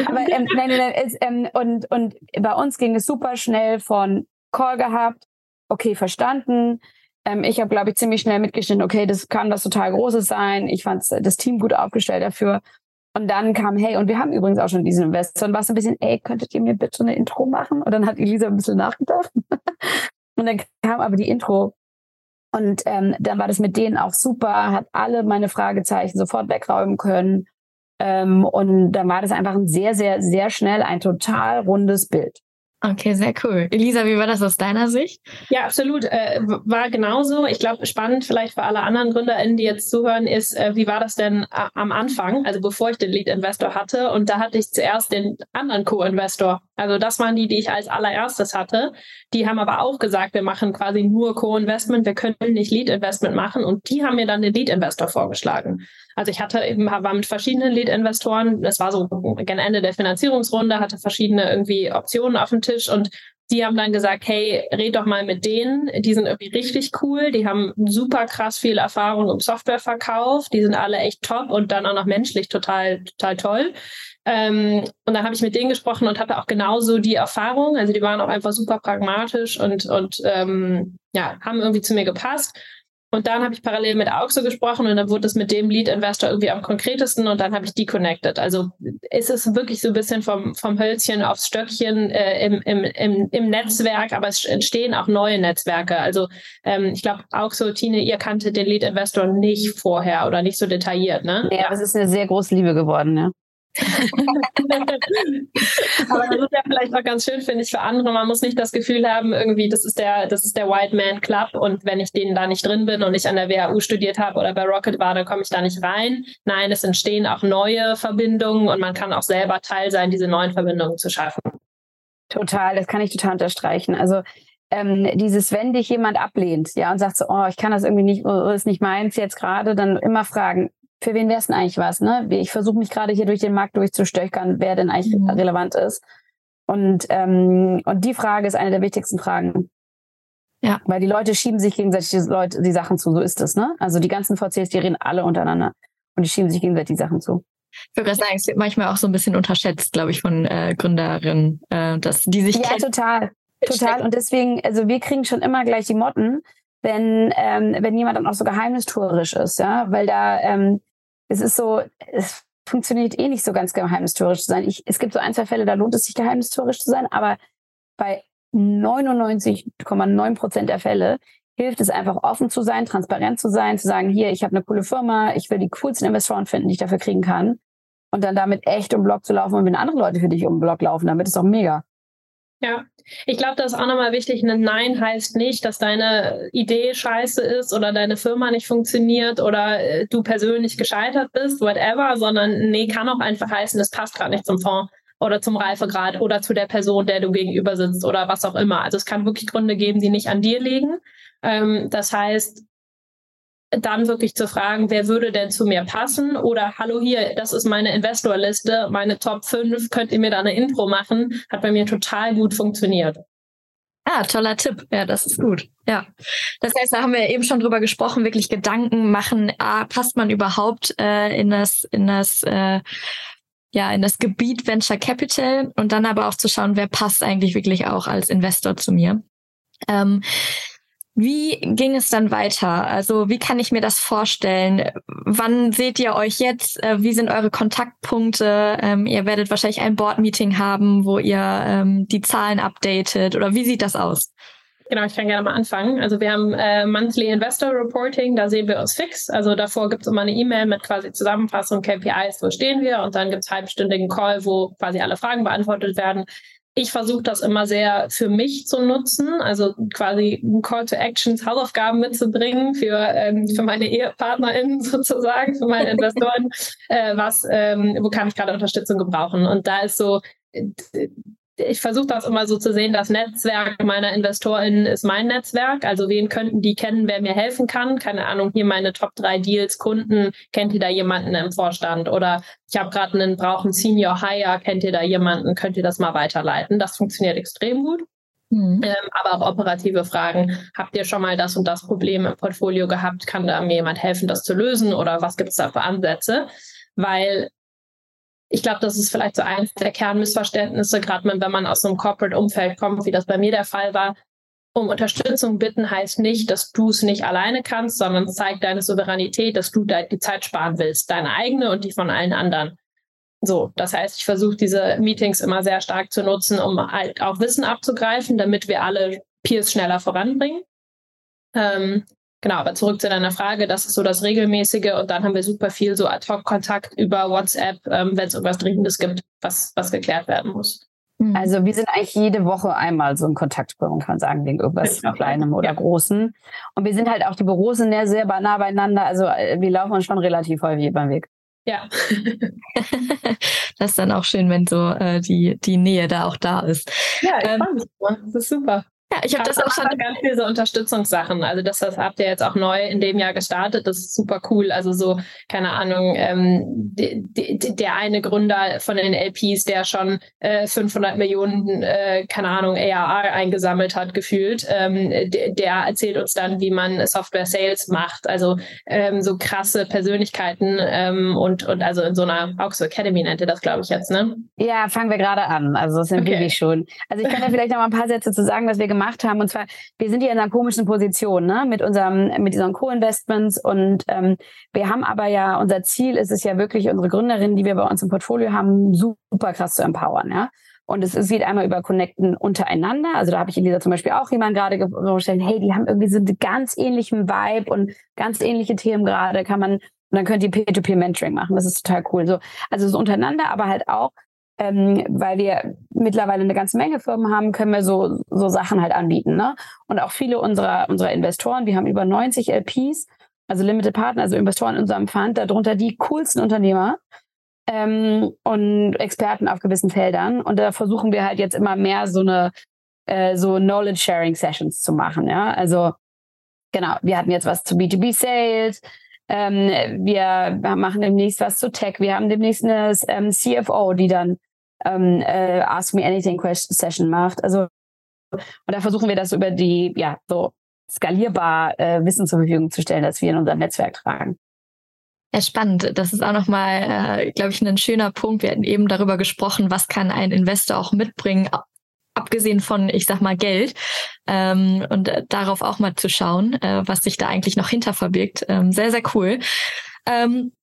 Aber ähm, nein, nein, nein. Es, ähm, und, und bei uns ging es super schnell von Call gehabt, okay, verstanden. Ähm, ich habe, glaube ich, ziemlich schnell mitgeschnitten, okay, das kann was total Großes sein. Ich fand das Team gut aufgestellt dafür. Und dann kam, hey, und wir haben übrigens auch schon diesen Investor. Und war so ein bisschen, ey, könntet ihr mir bitte eine Intro machen? Und dann hat Elisa ein bisschen nachgedacht. und dann kam aber die Intro. Und ähm, dann war das mit denen auch super, hat alle meine Fragezeichen sofort wegräumen können. Ähm, und dann war das einfach ein sehr, sehr, sehr schnell ein total rundes Bild. Okay, sehr cool. Elisa, wie war das aus deiner Sicht? Ja, absolut. Äh, war genauso. Ich glaube, spannend vielleicht für alle anderen GründerInnen, die jetzt zuhören, ist, äh, wie war das denn äh, am Anfang, also bevor ich den Lead-Investor hatte? Und da hatte ich zuerst den anderen Co-Investor. Also das waren die, die ich als allererstes hatte. Die haben aber auch gesagt, wir machen quasi nur Co-Investment, wir können nicht Lead-Investment machen. Und die haben mir dann den Lead-Investor vorgeschlagen. Also ich hatte eben, war mit verschiedenen Lead-Investoren, das war so gegen Ende der Finanzierungsrunde, hatte verschiedene irgendwie Optionen auf dem Tisch und die haben dann gesagt, hey, red doch mal mit denen. Die sind irgendwie richtig cool. Die haben super krass viel Erfahrung im Softwareverkauf. Die sind alle echt top und dann auch noch menschlich total, total toll. Ähm, und dann habe ich mit denen gesprochen und hatte auch genauso die Erfahrung. Also die waren auch einfach super pragmatisch und, und ähm, ja, haben irgendwie zu mir gepasst. Und dann habe ich parallel mit Auxo gesprochen und dann wurde es mit dem Lead Investor irgendwie am konkretesten und dann habe ich die connected. Also ist es wirklich so ein bisschen vom, vom Hölzchen aufs Stöckchen äh, im, im, im, im Netzwerk, aber es entstehen auch neue Netzwerke. Also ähm, ich glaube, Auxo, Tine, ihr kanntet den Lead Investor nicht vorher oder nicht so detailliert, ne? Ja, aber es ist eine sehr große Liebe geworden, ja. Aber das ist ja vielleicht auch ganz schön, finde ich, für andere. Man muss nicht das Gefühl haben, irgendwie, das ist der, das ist der White Man Club und wenn ich denen da nicht drin bin und ich an der WHU studiert habe oder bei Rocket war, dann komme ich da nicht rein. Nein, es entstehen auch neue Verbindungen und man kann auch selber Teil sein, diese neuen Verbindungen zu schaffen. Total, das kann ich total unterstreichen. Also ähm, dieses, wenn dich jemand ablehnt, ja, und sagt so, oh, ich kann das irgendwie nicht, oh, ist nicht meins jetzt gerade, dann immer fragen, für wen wäre es denn eigentlich was? Ne? Ich versuche mich gerade hier durch den Markt durchzustöchern, wer denn eigentlich mhm. relevant ist. Und, ähm, und die Frage ist eine der wichtigsten Fragen. Ja. Weil die Leute schieben sich gegenseitig die, Leute, die Sachen zu, so ist es, ne? Also die ganzen VCs, die reden alle untereinander und die schieben sich gegenseitig die Sachen zu. Ich würde sagen, es wird manchmal auch so ein bisschen unterschätzt, glaube ich, von äh, Gründerinnen, äh, dass die sich. Ja, total. Total. Und deswegen, also wir kriegen schon immer gleich die Motten, wenn, ähm, wenn jemand dann auch so geheimnistuerisch ist, ja, weil da ähm, es ist so, es funktioniert eh nicht so ganz geheimnistorisch zu sein. Ich, es gibt so ein, zwei Fälle, da lohnt es sich geheimnistorisch zu sein, aber bei 99,9 Prozent der Fälle hilft es einfach offen zu sein, transparent zu sein, zu sagen, hier, ich habe eine coole Firma, ich will die coolsten Investoren finden, die ich dafür kriegen kann. Und dann damit echt um Block zu laufen und wenn andere Leute für dich um Block laufen, damit ist doch mega. Ja, ich glaube, das ist auch nochmal wichtig. Ein Nein heißt nicht, dass deine Idee scheiße ist oder deine Firma nicht funktioniert oder äh, du persönlich gescheitert bist, whatever, sondern nee, kann auch einfach heißen, es passt gerade nicht zum Fonds oder zum Reifegrad oder zu der Person, der du gegenüber sitzt oder was auch immer. Also es kann wirklich Gründe geben, die nicht an dir liegen. Ähm, das heißt, dann wirklich zu fragen, wer würde denn zu mir passen? Oder hallo hier, das ist meine Investorliste, meine Top 5, könnt ihr mir da eine Intro machen? Hat bei mir total gut funktioniert. Ah, toller Tipp. Ja, das ist gut. Ja. Das heißt, da haben wir eben schon drüber gesprochen, wirklich Gedanken machen, ah, passt man überhaupt äh, in das, in das äh, ja, in das Gebiet Venture Capital und dann aber auch zu schauen, wer passt eigentlich wirklich auch als Investor zu mir. Ähm, wie ging es dann weiter? Also wie kann ich mir das vorstellen? Wann seht ihr euch jetzt? Äh, wie sind eure Kontaktpunkte? Ähm, ihr werdet wahrscheinlich ein Board-Meeting haben, wo ihr ähm, die Zahlen updatet oder wie sieht das aus? Genau, ich kann gerne mal anfangen. Also wir haben äh, Monthly Investor Reporting, da sehen wir uns fix. Also davor gibt es immer eine E-Mail mit quasi Zusammenfassung, KPIs, wo stehen wir und dann gibt es halbstündigen Call, wo quasi alle Fragen beantwortet werden ich versuche das immer sehr für mich zu nutzen, also quasi Call to Actions, Hausaufgaben mitzubringen für, ähm, für meine EhepartnerInnen sozusagen, für meine Investoren, äh, was, ähm, wo kann ich gerade Unterstützung gebrauchen? Und da ist so, ich versuche das immer so zu sehen, das Netzwerk meiner InvestorInnen ist mein Netzwerk. Also wen könnten die kennen, wer mir helfen kann? Keine Ahnung, hier meine Top 3 Deals, Kunden, kennt ihr da jemanden im Vorstand? Oder ich habe gerade einen, brauchen Senior Hire, kennt ihr da jemanden, könnt ihr das mal weiterleiten? Das funktioniert extrem gut. Mhm. Ähm, aber auch operative Fragen. Habt ihr schon mal das und das Problem im Portfolio gehabt? Kann da mir jemand helfen, das zu lösen? Oder was gibt es da für Ansätze? Weil ich glaube, das ist vielleicht so eins der Kernmissverständnisse, gerade wenn man aus so einem Corporate-Umfeld kommt, wie das bei mir der Fall war. Um Unterstützung bitten heißt nicht, dass du es nicht alleine kannst, sondern zeigt deine Souveränität, dass du die Zeit sparen willst, deine eigene und die von allen anderen. So, das heißt, ich versuche diese Meetings immer sehr stark zu nutzen, um halt auch Wissen abzugreifen, damit wir alle Peers schneller voranbringen. Ähm, Genau, aber zurück zu deiner Frage, das ist so das Regelmäßige und dann haben wir super viel so Ad-Hoc-Kontakt über WhatsApp, ähm, wenn es irgendwas Dringendes gibt, was, was geklärt werden muss. Mhm. Also wir sind eigentlich jede Woche einmal so in Kontakt, kann man sagen, wegen irgendwas Kleinem oder ja. Großen. Und wir sind halt auch, die Büros sind ja sehr nah beieinander, also äh, wir laufen uns schon relativ häufig beim Weg. Ja. das ist dann auch schön, wenn so äh, die, die Nähe da auch da ist. Ja, ich ähm, freue mich. Das ist super. Ja, ich habe das auch schon. ganz viele so Unterstützungssachen. Also das, das habt ihr jetzt auch neu in dem Jahr gestartet. Das ist super cool. Also so, keine Ahnung, ähm, die, die, der eine Gründer von den LPs, der schon äh, 500 Millionen, äh, keine Ahnung, ARR eingesammelt hat, gefühlt, ähm, der, der erzählt uns dann, wie man Software Sales macht. Also ähm, so krasse Persönlichkeiten ähm, und, und also in so einer Auxo Academy nennt ihr das, glaube ich, jetzt, ne? Ja, fangen wir gerade an. Also das sind okay. wir schon. Also ich kann da vielleicht noch mal ein paar Sätze zu sagen, was wir gemacht haben. Und zwar, wir sind hier in einer komischen Position, ne, mit unserem, mit diesen Co-Investments. Und ähm, wir haben aber ja, unser Ziel ist es ja wirklich, unsere Gründerinnen, die wir bei uns im Portfolio haben, super krass zu empowern, ja. Und es, es geht einmal über Connecten untereinander. Also da habe ich in dieser zum Beispiel auch jemand gerade vorgestellt, hey, die haben irgendwie so einen ganz ähnlichen Vibe und ganz ähnliche Themen gerade, kann man, und dann könnt ihr Peer-to-Peer-Mentoring machen. Das ist total cool. So, also so untereinander, aber halt auch ähm, weil wir mittlerweile eine ganze Menge Firmen haben, können wir so, so Sachen halt anbieten. Ne? Und auch viele unserer, unserer Investoren, wir haben über 90 LPs, also Limited Partner, also Investoren in unserem Fund, darunter die coolsten Unternehmer ähm, und Experten auf gewissen Feldern. Und da versuchen wir halt jetzt immer mehr so eine äh, so Knowledge-Sharing-Sessions zu machen. Ja, also genau, wir hatten jetzt was zu B2B Sales, ähm, wir machen demnächst was zu Tech. Wir haben demnächst eine ähm, CFO, die dann ähm, äh, Ask Me Anything Session macht. Also und da versuchen wir das über die, ja, so skalierbar äh, Wissen zur Verfügung zu stellen, das wir in unserem Netzwerk tragen. Ja, spannend. Das ist auch nochmal, äh, glaube ich, ein schöner Punkt. Wir hatten eben darüber gesprochen, was kann ein Investor auch mitbringen, abgesehen von, ich sag mal, Geld. Ähm, und äh, darauf auch mal zu schauen, äh, was sich da eigentlich noch hinter verbirgt. Ähm, sehr, sehr cool. Ähm,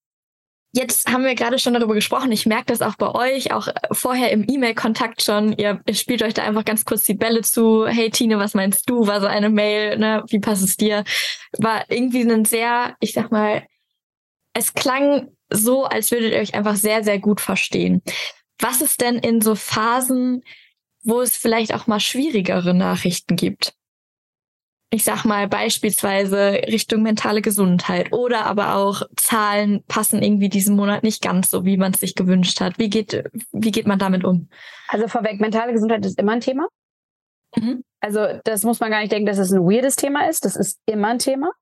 Jetzt haben wir gerade schon darüber gesprochen. Ich merke das auch bei euch, auch vorher im E-Mail-Kontakt schon. Ihr, ihr, spielt euch da einfach ganz kurz die Bälle zu. Hey Tine, was meinst du? War so eine Mail, ne? Wie passt es dir? War irgendwie ein sehr, ich sag mal, es klang so, als würdet ihr euch einfach sehr, sehr gut verstehen. Was ist denn in so Phasen, wo es vielleicht auch mal schwierigere Nachrichten gibt? Ich sag mal beispielsweise Richtung mentale Gesundheit oder aber auch Zahlen passen irgendwie diesen Monat nicht ganz so, wie man es sich gewünscht hat. Wie geht, wie geht man damit um? Also vorweg, mentale Gesundheit ist immer ein Thema. Mhm. Also das muss man gar nicht denken, dass es ein weirdes Thema ist. Das ist immer ein Thema.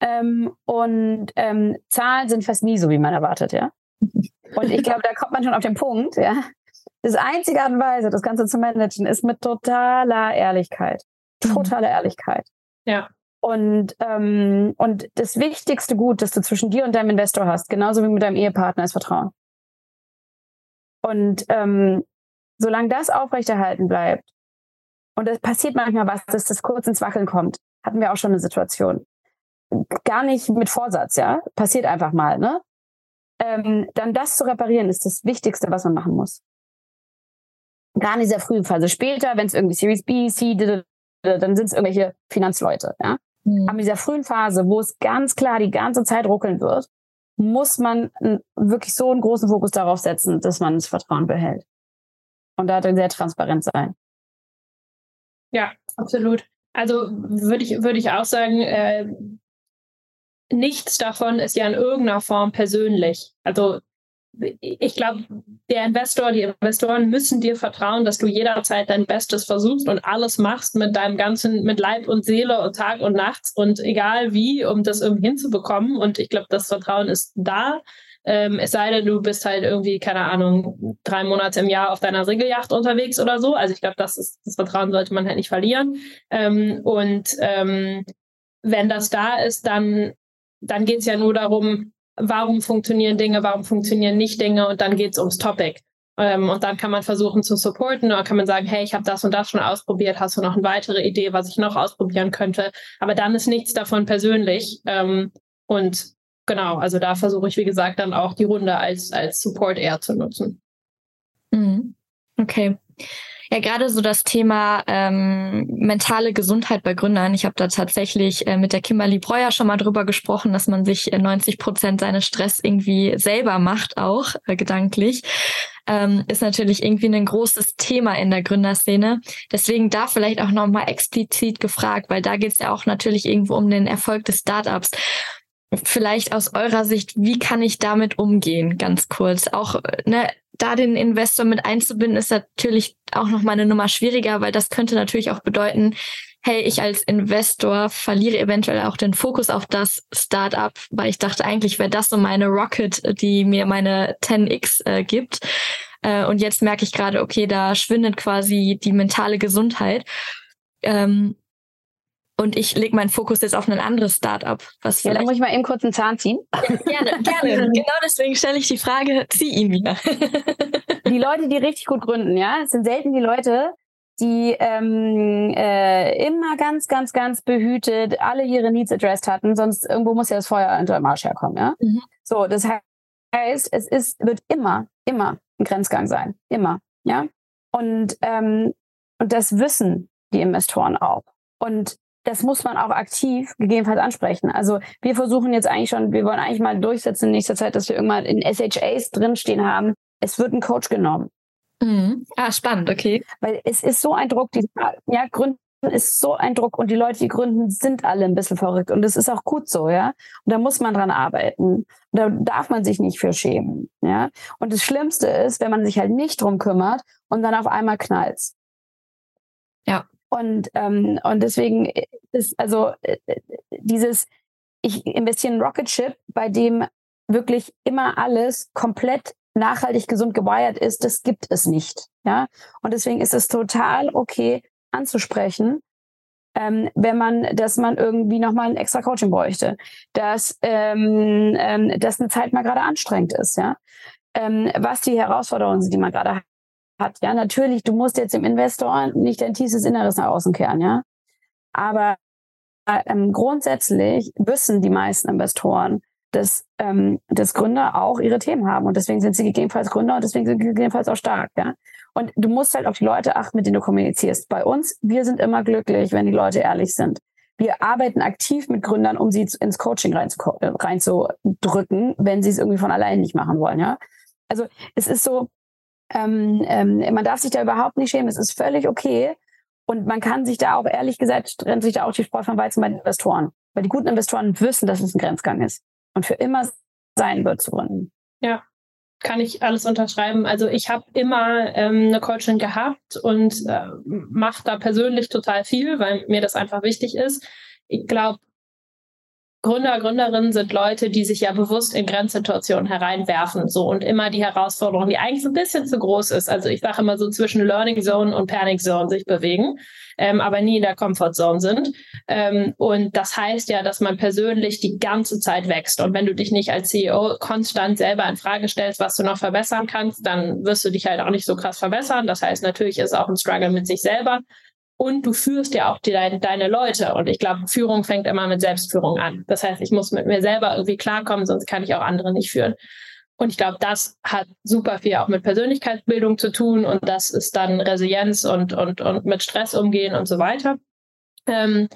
Ähm, und ähm, Zahlen sind fast nie so, wie man erwartet, ja. Und ich glaube, da kommt man schon auf den Punkt, ja. Das einzige Art und Weise, das Ganze zu managen, ist mit totaler Ehrlichkeit. Mhm. totale Ehrlichkeit. Ja. Und, ähm, und das wichtigste Gut, das du zwischen dir und deinem Investor hast, genauso wie mit deinem Ehepartner, ist Vertrauen. Und ähm, solange das aufrechterhalten bleibt, und es passiert manchmal was, dass das kurz ins Wackeln kommt, hatten wir auch schon eine Situation. Gar nicht mit Vorsatz, ja, passiert einfach mal, ne? Ähm, dann das zu reparieren, ist das Wichtigste, was man machen muss. Gar in dieser frühen Phase. Später, wenn es irgendwie Series B, C, dann sind es irgendwelche Finanzleute. Ja? Mhm. Aber in dieser frühen Phase, wo es ganz klar die ganze Zeit ruckeln wird, muss man wirklich so einen großen Fokus darauf setzen, dass man das Vertrauen behält. Und da dann sehr transparent sein. Ja, absolut. Also würde ich, würde ich auch sagen, äh, nichts davon ist ja in irgendeiner Form persönlich. Also ich glaube, der Investor, die Investoren müssen dir vertrauen, dass du jederzeit dein Bestes versuchst und alles machst mit deinem ganzen, mit Leib und Seele und Tag und Nachts und egal wie, um das irgendwie hinzubekommen. Und ich glaube, das Vertrauen ist da. Ähm, es sei denn, du bist halt irgendwie, keine Ahnung, drei Monate im Jahr auf deiner Segelyacht unterwegs oder so. Also ich glaube, das ist, das Vertrauen sollte man halt nicht verlieren. Ähm, und ähm, wenn das da ist, dann, dann geht es ja nur darum, warum funktionieren Dinge, warum funktionieren nicht Dinge und dann geht es ums Topic. Ähm, und dann kann man versuchen zu supporten oder kann man sagen, hey, ich habe das und das schon ausprobiert, hast du noch eine weitere Idee, was ich noch ausprobieren könnte? Aber dann ist nichts davon persönlich. Ähm, und genau, also da versuche ich, wie gesagt, dann auch die Runde als, als Support eher zu nutzen. Mhm. Okay. Ja, gerade so das Thema ähm, mentale Gesundheit bei Gründern. Ich habe da tatsächlich äh, mit der Kimberly Breuer schon mal drüber gesprochen, dass man sich äh, 90 Prozent seines Stress irgendwie selber macht, auch äh, gedanklich. Ähm, ist natürlich irgendwie ein großes Thema in der Gründerszene. Deswegen da vielleicht auch nochmal explizit gefragt, weil da geht es ja auch natürlich irgendwo um den Erfolg des Startups. Vielleicht aus eurer Sicht, wie kann ich damit umgehen? Ganz kurz. Auch ne, da den Investor mit einzubinden, ist natürlich auch noch mal eine Nummer schwieriger, weil das könnte natürlich auch bedeuten, hey, ich als Investor verliere eventuell auch den Fokus auf das Startup, weil ich dachte eigentlich wäre das so meine Rocket, die mir meine 10x äh, gibt. Äh, und jetzt merke ich gerade, okay, da schwindet quasi die mentale Gesundheit. Ähm, und ich lege meinen Fokus jetzt auf ein anderes Startup. Was ja, dann muss ich mal eben kurz einen Zahn ziehen. Ja, gerne, gerne. genau deswegen stelle ich die Frage, zieh ihn wieder. die Leute, die richtig gut gründen, ja, es sind selten die Leute, die ähm, äh, immer ganz, ganz, ganz behütet alle ihre Needs addressed hatten, sonst irgendwo muss ja das Feuer unter dem Arsch herkommen, ja. Mhm. So, das heißt, es ist, wird immer, immer ein Grenzgang sein. Immer, ja. Und, ähm, und das wissen die Investoren auch. Und das muss man auch aktiv gegebenenfalls ansprechen. Also wir versuchen jetzt eigentlich schon, wir wollen eigentlich mal durchsetzen in nächster Zeit, dass wir irgendwann in SHAs drinstehen haben, es wird ein Coach genommen. Mhm. Ah, spannend, okay. Weil es ist so ein Druck, die, ja, Gründen ist so ein Druck und die Leute, die gründen, sind alle ein bisschen verrückt und es ist auch gut so, ja. Und da muss man dran arbeiten. Und da darf man sich nicht für schämen, ja. Und das Schlimmste ist, wenn man sich halt nicht drum kümmert und dann auf einmal knallt. Ja. Und, ähm, und deswegen ist also äh, dieses, ich investiere in Rocket Ship, bei dem wirklich immer alles komplett nachhaltig gesund gewired ist, das gibt es nicht. Ja, und deswegen ist es total okay anzusprechen, ähm, wenn man, dass man irgendwie nochmal ein extra Coaching bräuchte, dass, ähm, ähm, dass eine Zeit mal gerade anstrengend ist, ja, ähm, was die Herausforderungen sind, die man gerade hat, ja, natürlich, du musst jetzt dem Investor nicht dein tiefstes Inneres nach außen kehren, ja, aber ähm, grundsätzlich wissen die meisten Investoren, dass, ähm, dass Gründer auch ihre Themen haben. Und deswegen sind sie gegebenenfalls Gründer und deswegen sind sie gegebenenfalls auch stark. Ja? Und du musst halt auf die Leute achten, mit denen du kommunizierst. Bei uns, wir sind immer glücklich, wenn die Leute ehrlich sind. Wir arbeiten aktiv mit Gründern, um sie ins Coaching reinzudrücken, wenn sie es irgendwie von allein nicht machen wollen. Ja? Also es ist so, ähm, ähm, man darf sich da überhaupt nicht schämen. Es ist völlig okay. Und man kann sich da auch, ehrlich gesagt, trennt sich da auch die Spreu vom Weizen bei den Investoren. Weil die guten Investoren wissen, dass es ein Grenzgang ist und für immer sein wird zu gründen. Ja, kann ich alles unterschreiben. Also ich habe immer ähm, eine Coaching gehabt und äh, mache da persönlich total viel, weil mir das einfach wichtig ist. Ich glaube, Gründer, Gründerinnen sind Leute, die sich ja bewusst in Grenzsituationen hereinwerfen, so und immer die Herausforderung, die eigentlich so ein bisschen zu groß ist. Also ich sage immer so zwischen Learning Zone und Panic Zone sich bewegen, ähm, aber nie in der Comfort Zone sind. Ähm, und das heißt ja, dass man persönlich die ganze Zeit wächst. Und wenn du dich nicht als CEO konstant selber in Frage stellst, was du noch verbessern kannst, dann wirst du dich halt auch nicht so krass verbessern. Das heißt, natürlich ist auch ein Struggle mit sich selber und du führst ja auch die, deine, deine Leute. Und ich glaube, Führung fängt immer mit Selbstführung an. Das heißt, ich muss mit mir selber irgendwie klarkommen, sonst kann ich auch andere nicht führen. Und ich glaube, das hat super viel auch mit Persönlichkeitsbildung zu tun und das ist dann Resilienz und, und, und mit Stress umgehen und so weiter. Ähm,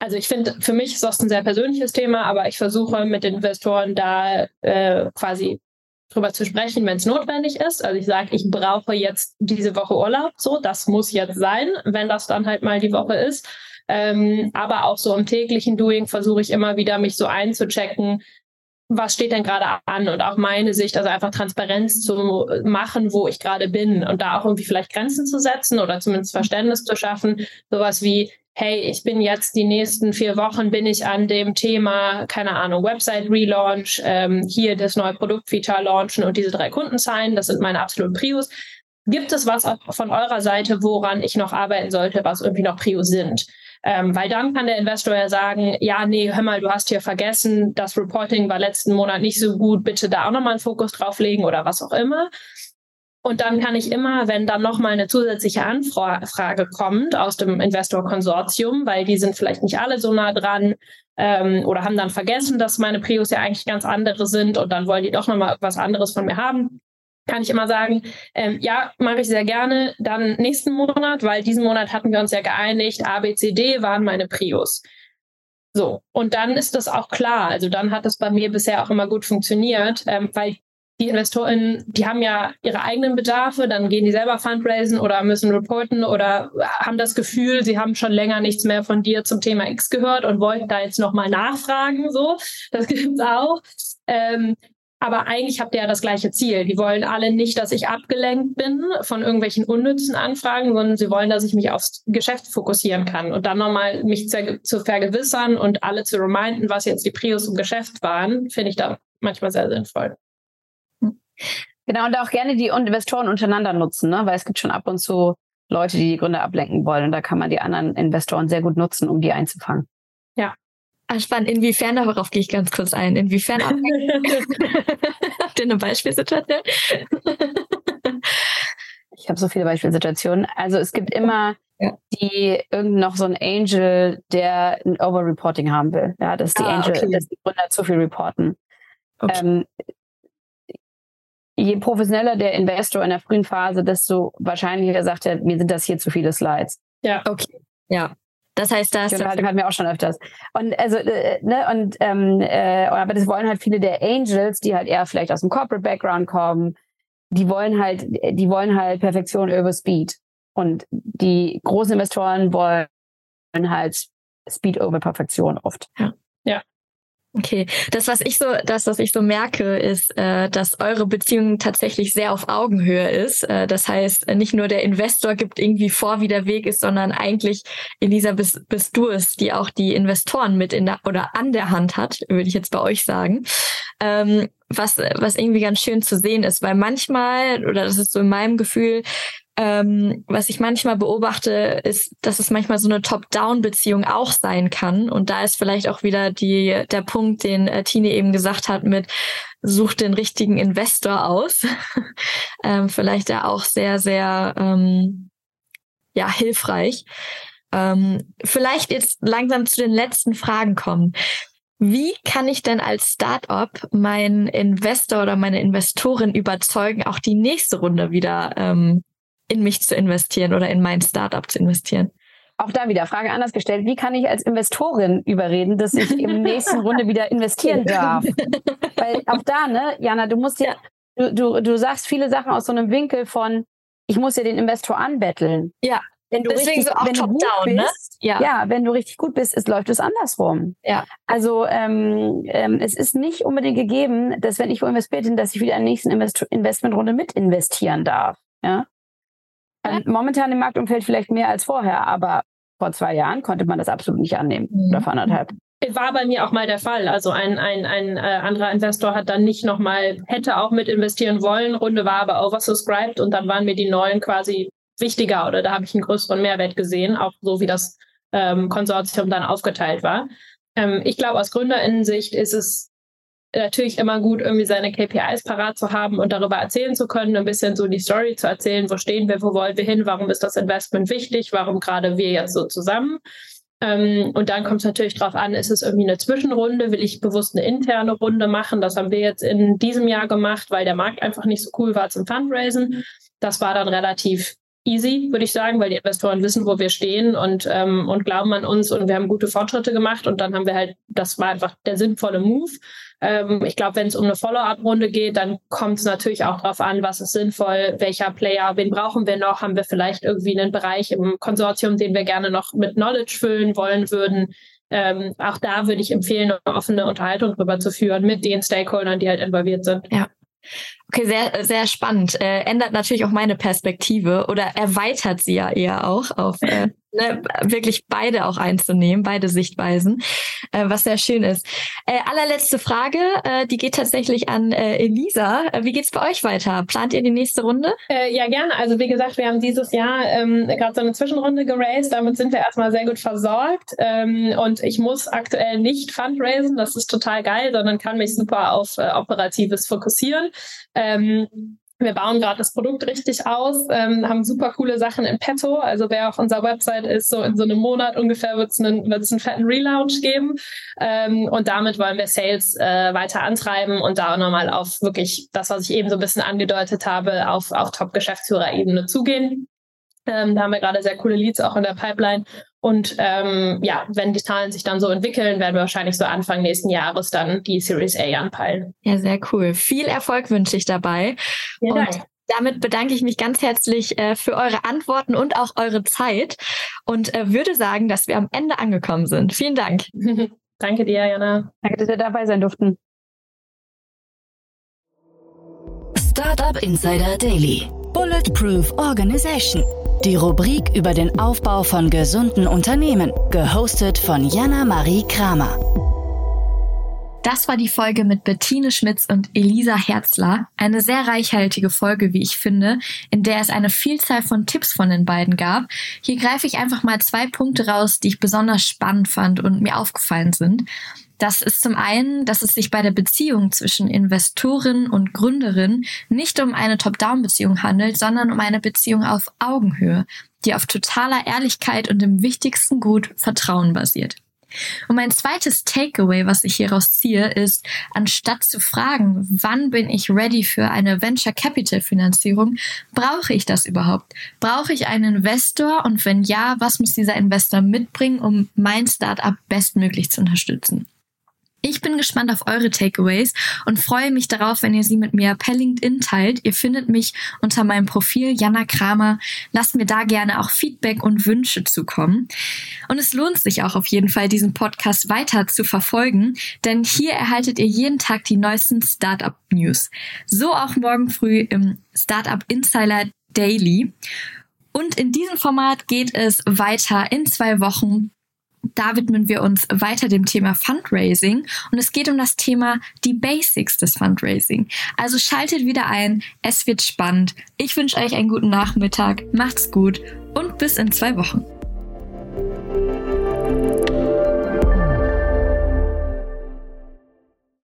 also ich finde, für mich ist das ein sehr persönliches Thema, aber ich versuche mit den Investoren da äh, quasi drüber zu sprechen, wenn es notwendig ist. Also ich sage, ich brauche jetzt diese Woche Urlaub, so, das muss jetzt sein, wenn das dann halt mal die Woche ist. Ähm, aber auch so im täglichen Doing versuche ich immer wieder, mich so einzuchecken, was steht denn gerade an und auch meine Sicht, also einfach Transparenz zu machen, wo ich gerade bin und da auch irgendwie vielleicht Grenzen zu setzen oder zumindest Verständnis zu schaffen. Sowas wie, hey, ich bin jetzt die nächsten vier Wochen bin ich an dem Thema, keine Ahnung, Website Relaunch, ähm, hier das neue Produktfeature launchen und diese drei Kundenzahlen, das sind meine absoluten Prios. Gibt es was von eurer Seite, woran ich noch arbeiten sollte, was irgendwie noch Prios sind? Ähm, weil dann kann der Investor ja sagen, ja, nee, hör mal, du hast hier vergessen, das Reporting war letzten Monat nicht so gut, bitte da auch nochmal einen Fokus drauf legen oder was auch immer. Und dann kann ich immer, wenn dann nochmal eine zusätzliche Anfrage kommt aus dem Investor-Konsortium, weil die sind vielleicht nicht alle so nah dran ähm, oder haben dann vergessen, dass meine Prios ja eigentlich ganz andere sind und dann wollen die doch nochmal was anderes von mir haben, kann ich immer sagen, ähm, ja, mache ich sehr gerne. Dann nächsten Monat, weil diesen Monat hatten wir uns ja geeinigt, A, B, C, D waren meine Prios. So, und dann ist das auch klar. Also dann hat das bei mir bisher auch immer gut funktioniert, ähm, weil die Investoren, die haben ja ihre eigenen Bedarfe, dann gehen die selber fundraisen oder müssen reporten oder haben das Gefühl, sie haben schon länger nichts mehr von dir zum Thema X gehört und wollten da jetzt nochmal nachfragen. So, das gibt's auch. Ähm, aber eigentlich habt ihr ja das gleiche Ziel. Die wollen alle nicht, dass ich abgelenkt bin von irgendwelchen unnützen Anfragen, sondern sie wollen, dass ich mich aufs Geschäft fokussieren kann und dann nochmal mich zu, zu vergewissern und alle zu reminden, was jetzt die Prios im Geschäft waren, finde ich da manchmal sehr sinnvoll. Genau, und auch gerne die Investoren untereinander nutzen, ne? weil es gibt schon ab und zu Leute, die die Gründer ablenken wollen. Und da kann man die anderen Investoren sehr gut nutzen, um die einzufangen. Ja. Ah, spannend. Inwiefern, darauf gehe ich ganz kurz ein. Inwiefern Habt ihr eine Beispielsituation? ich habe so viele Beispielsituationen. Also es gibt immer ja. die irgend noch so ein Angel, der ein Overreporting haben will. Ja, dass die ah, Angel, okay. dass die Gründer zu viel reporten. Okay. Ähm, je professioneller der Investor in der frühen Phase, desto wahrscheinlicher sagt er, mir sind das hier zu viele Slides. Ja. Okay. Ja. Das heißt, das genau, hatten wir auch schon öfters. Und also, äh, ne, und ähm, äh, aber das wollen halt viele der Angels, die halt eher vielleicht aus dem Corporate Background kommen, die wollen halt, die wollen halt Perfektion über Speed. Und die großen Investoren wollen halt Speed over Perfektion oft. Ja. ja. Okay, das was ich so, das was ich so merke, ist, äh, dass eure Beziehung tatsächlich sehr auf Augenhöhe ist. Äh, das heißt, nicht nur der Investor gibt irgendwie vor, wie der Weg ist, sondern eigentlich Elisa bist, bist du es, die auch die Investoren mit in der oder an der Hand hat, würde ich jetzt bei euch sagen. Ähm, was was irgendwie ganz schön zu sehen ist, weil manchmal oder das ist so in meinem Gefühl ähm, was ich manchmal beobachte, ist, dass es manchmal so eine Top-Down-Beziehung auch sein kann. Und da ist vielleicht auch wieder die, der Punkt, den äh, Tine eben gesagt hat mit such den richtigen Investor aus. ähm, vielleicht ja auch sehr, sehr ähm, ja, hilfreich. Ähm, vielleicht jetzt langsam zu den letzten Fragen kommen. Wie kann ich denn als Startup meinen Investor oder meine Investorin überzeugen, auch die nächste Runde wieder ähm, in mich zu investieren oder in mein Startup zu investieren. Auch da wieder Frage anders gestellt. Wie kann ich als Investorin überreden, dass ich im nächsten Runde wieder investieren darf? Weil auch da, ne, Jana, du musst ja, du, du, du sagst viele Sachen aus so einem Winkel von, ich muss ja den Investor anbetteln. Ja. Wenn du Deswegen richtig, so auch wenn top down, ne? bist? Ja. ja, wenn du richtig gut bist, ist, läuft es andersrum. Ja. Also ähm, ähm, es ist nicht unbedingt gegeben, dass wenn ich wo investiert bin, dass ich wieder in der nächsten Invest Investmentrunde mit investieren darf. Ja. Ähm, momentan im Marktumfeld vielleicht mehr als vorher, aber vor zwei Jahren konnte man das absolut nicht annehmen mhm. oder vor anderthalb. War bei mir auch mal der Fall. Also ein, ein, ein äh, anderer Investor hat dann nicht nochmal, hätte auch mit investieren wollen, Runde war aber oversubscribed und dann waren mir die neuen quasi wichtiger oder da habe ich einen größeren Mehrwert gesehen, auch so wie das ähm, Konsortium dann aufgeteilt war. Ähm, ich glaube, aus Gründerinnensicht ist es natürlich immer gut, irgendwie seine KPIs parat zu haben und darüber erzählen zu können, ein bisschen so die Story zu erzählen, wo stehen wir, wo wollen wir hin, warum ist das Investment wichtig, warum gerade wir jetzt so zusammen. Ähm, und dann kommt es natürlich darauf an, ist es irgendwie eine Zwischenrunde, will ich bewusst eine interne Runde machen. Das haben wir jetzt in diesem Jahr gemacht, weil der Markt einfach nicht so cool war zum Fundraisen. Das war dann relativ easy, würde ich sagen, weil die Investoren wissen, wo wir stehen und, ähm, und glauben an uns und wir haben gute Fortschritte gemacht und dann haben wir halt, das war einfach der sinnvolle Move. Ähm, ich glaube, wenn es um eine Follow-up-Runde geht, dann kommt es natürlich auch darauf an, was ist sinnvoll, welcher Player, wen brauchen wir noch, haben wir vielleicht irgendwie einen Bereich im Konsortium, den wir gerne noch mit Knowledge füllen wollen würden. Ähm, auch da würde ich empfehlen, eine offene Unterhaltung darüber zu führen mit den Stakeholdern, die halt involviert sind. Ja. Okay, sehr, sehr spannend. Äh, ändert natürlich auch meine Perspektive oder erweitert sie ja eher auch auf äh, ne, wirklich beide auch einzunehmen, beide Sichtweisen, äh, was sehr schön ist. Äh, allerletzte Frage, äh, die geht tatsächlich an äh, Elisa. Äh, wie geht's bei euch weiter? Plant ihr die nächste Runde? Äh, ja, gerne. Also wie gesagt, wir haben dieses Jahr ähm, gerade so eine Zwischenrunde geraced. Damit sind wir erstmal sehr gut versorgt. Ähm, und ich muss aktuell nicht fundraisen. Das ist total geil, sondern kann mich super auf Operatives fokussieren. Ähm, wir bauen gerade das Produkt richtig aus, ähm, haben super coole Sachen in petto. Also wer auf unserer Website ist, so in so einem Monat ungefähr wird es einen, wird's einen fetten Relaunch geben. Ähm, und damit wollen wir Sales äh, weiter antreiben und da auch nochmal auf wirklich das, was ich eben so ein bisschen angedeutet habe, auf, auf Top-Geschäftsführerebene zugehen. Ähm, da haben wir gerade sehr coole Leads auch in der Pipeline. Und ähm, ja, wenn die Zahlen sich dann so entwickeln, werden wir wahrscheinlich so Anfang nächsten Jahres dann die Series A anpeilen. Ja, sehr cool. Viel Erfolg wünsche ich dabei. Dank. Und damit bedanke ich mich ganz herzlich äh, für eure Antworten und auch eure Zeit und äh, würde sagen, dass wir am Ende angekommen sind. Vielen Dank. Danke dir, Jana. Danke, dass wir dabei sein durften. Startup Insider Daily. Bulletproof Organization. Die Rubrik über den Aufbau von gesunden Unternehmen, gehostet von Jana Marie Kramer. Das war die Folge mit Bettine Schmitz und Elisa Herzler. Eine sehr reichhaltige Folge, wie ich finde, in der es eine Vielzahl von Tipps von den beiden gab. Hier greife ich einfach mal zwei Punkte raus, die ich besonders spannend fand und mir aufgefallen sind. Das ist zum einen, dass es sich bei der Beziehung zwischen Investorin und Gründerin nicht um eine Top-Down-Beziehung handelt, sondern um eine Beziehung auf Augenhöhe, die auf totaler Ehrlichkeit und im wichtigsten Gut Vertrauen basiert. Und mein zweites Takeaway, was ich hieraus ziehe, ist, anstatt zu fragen, wann bin ich ready für eine Venture Capital Finanzierung, brauche ich das überhaupt? Brauche ich einen Investor? Und wenn ja, was muss dieser Investor mitbringen, um mein Startup bestmöglich zu unterstützen? Ich bin gespannt auf eure Takeaways und freue mich darauf, wenn ihr sie mit mir per LinkedIn teilt. Ihr findet mich unter meinem Profil Jana Kramer. Lasst mir da gerne auch Feedback und Wünsche zukommen. Und es lohnt sich auch auf jeden Fall, diesen Podcast weiter zu verfolgen, denn hier erhaltet ihr jeden Tag die neuesten Startup News. So auch morgen früh im Startup Insider Daily. Und in diesem Format geht es weiter in zwei Wochen da widmen wir uns weiter dem Thema Fundraising und es geht um das Thema die Basics des Fundraising. Also schaltet wieder ein, es wird spannend. Ich wünsche euch einen guten Nachmittag, macht's gut und bis in zwei Wochen.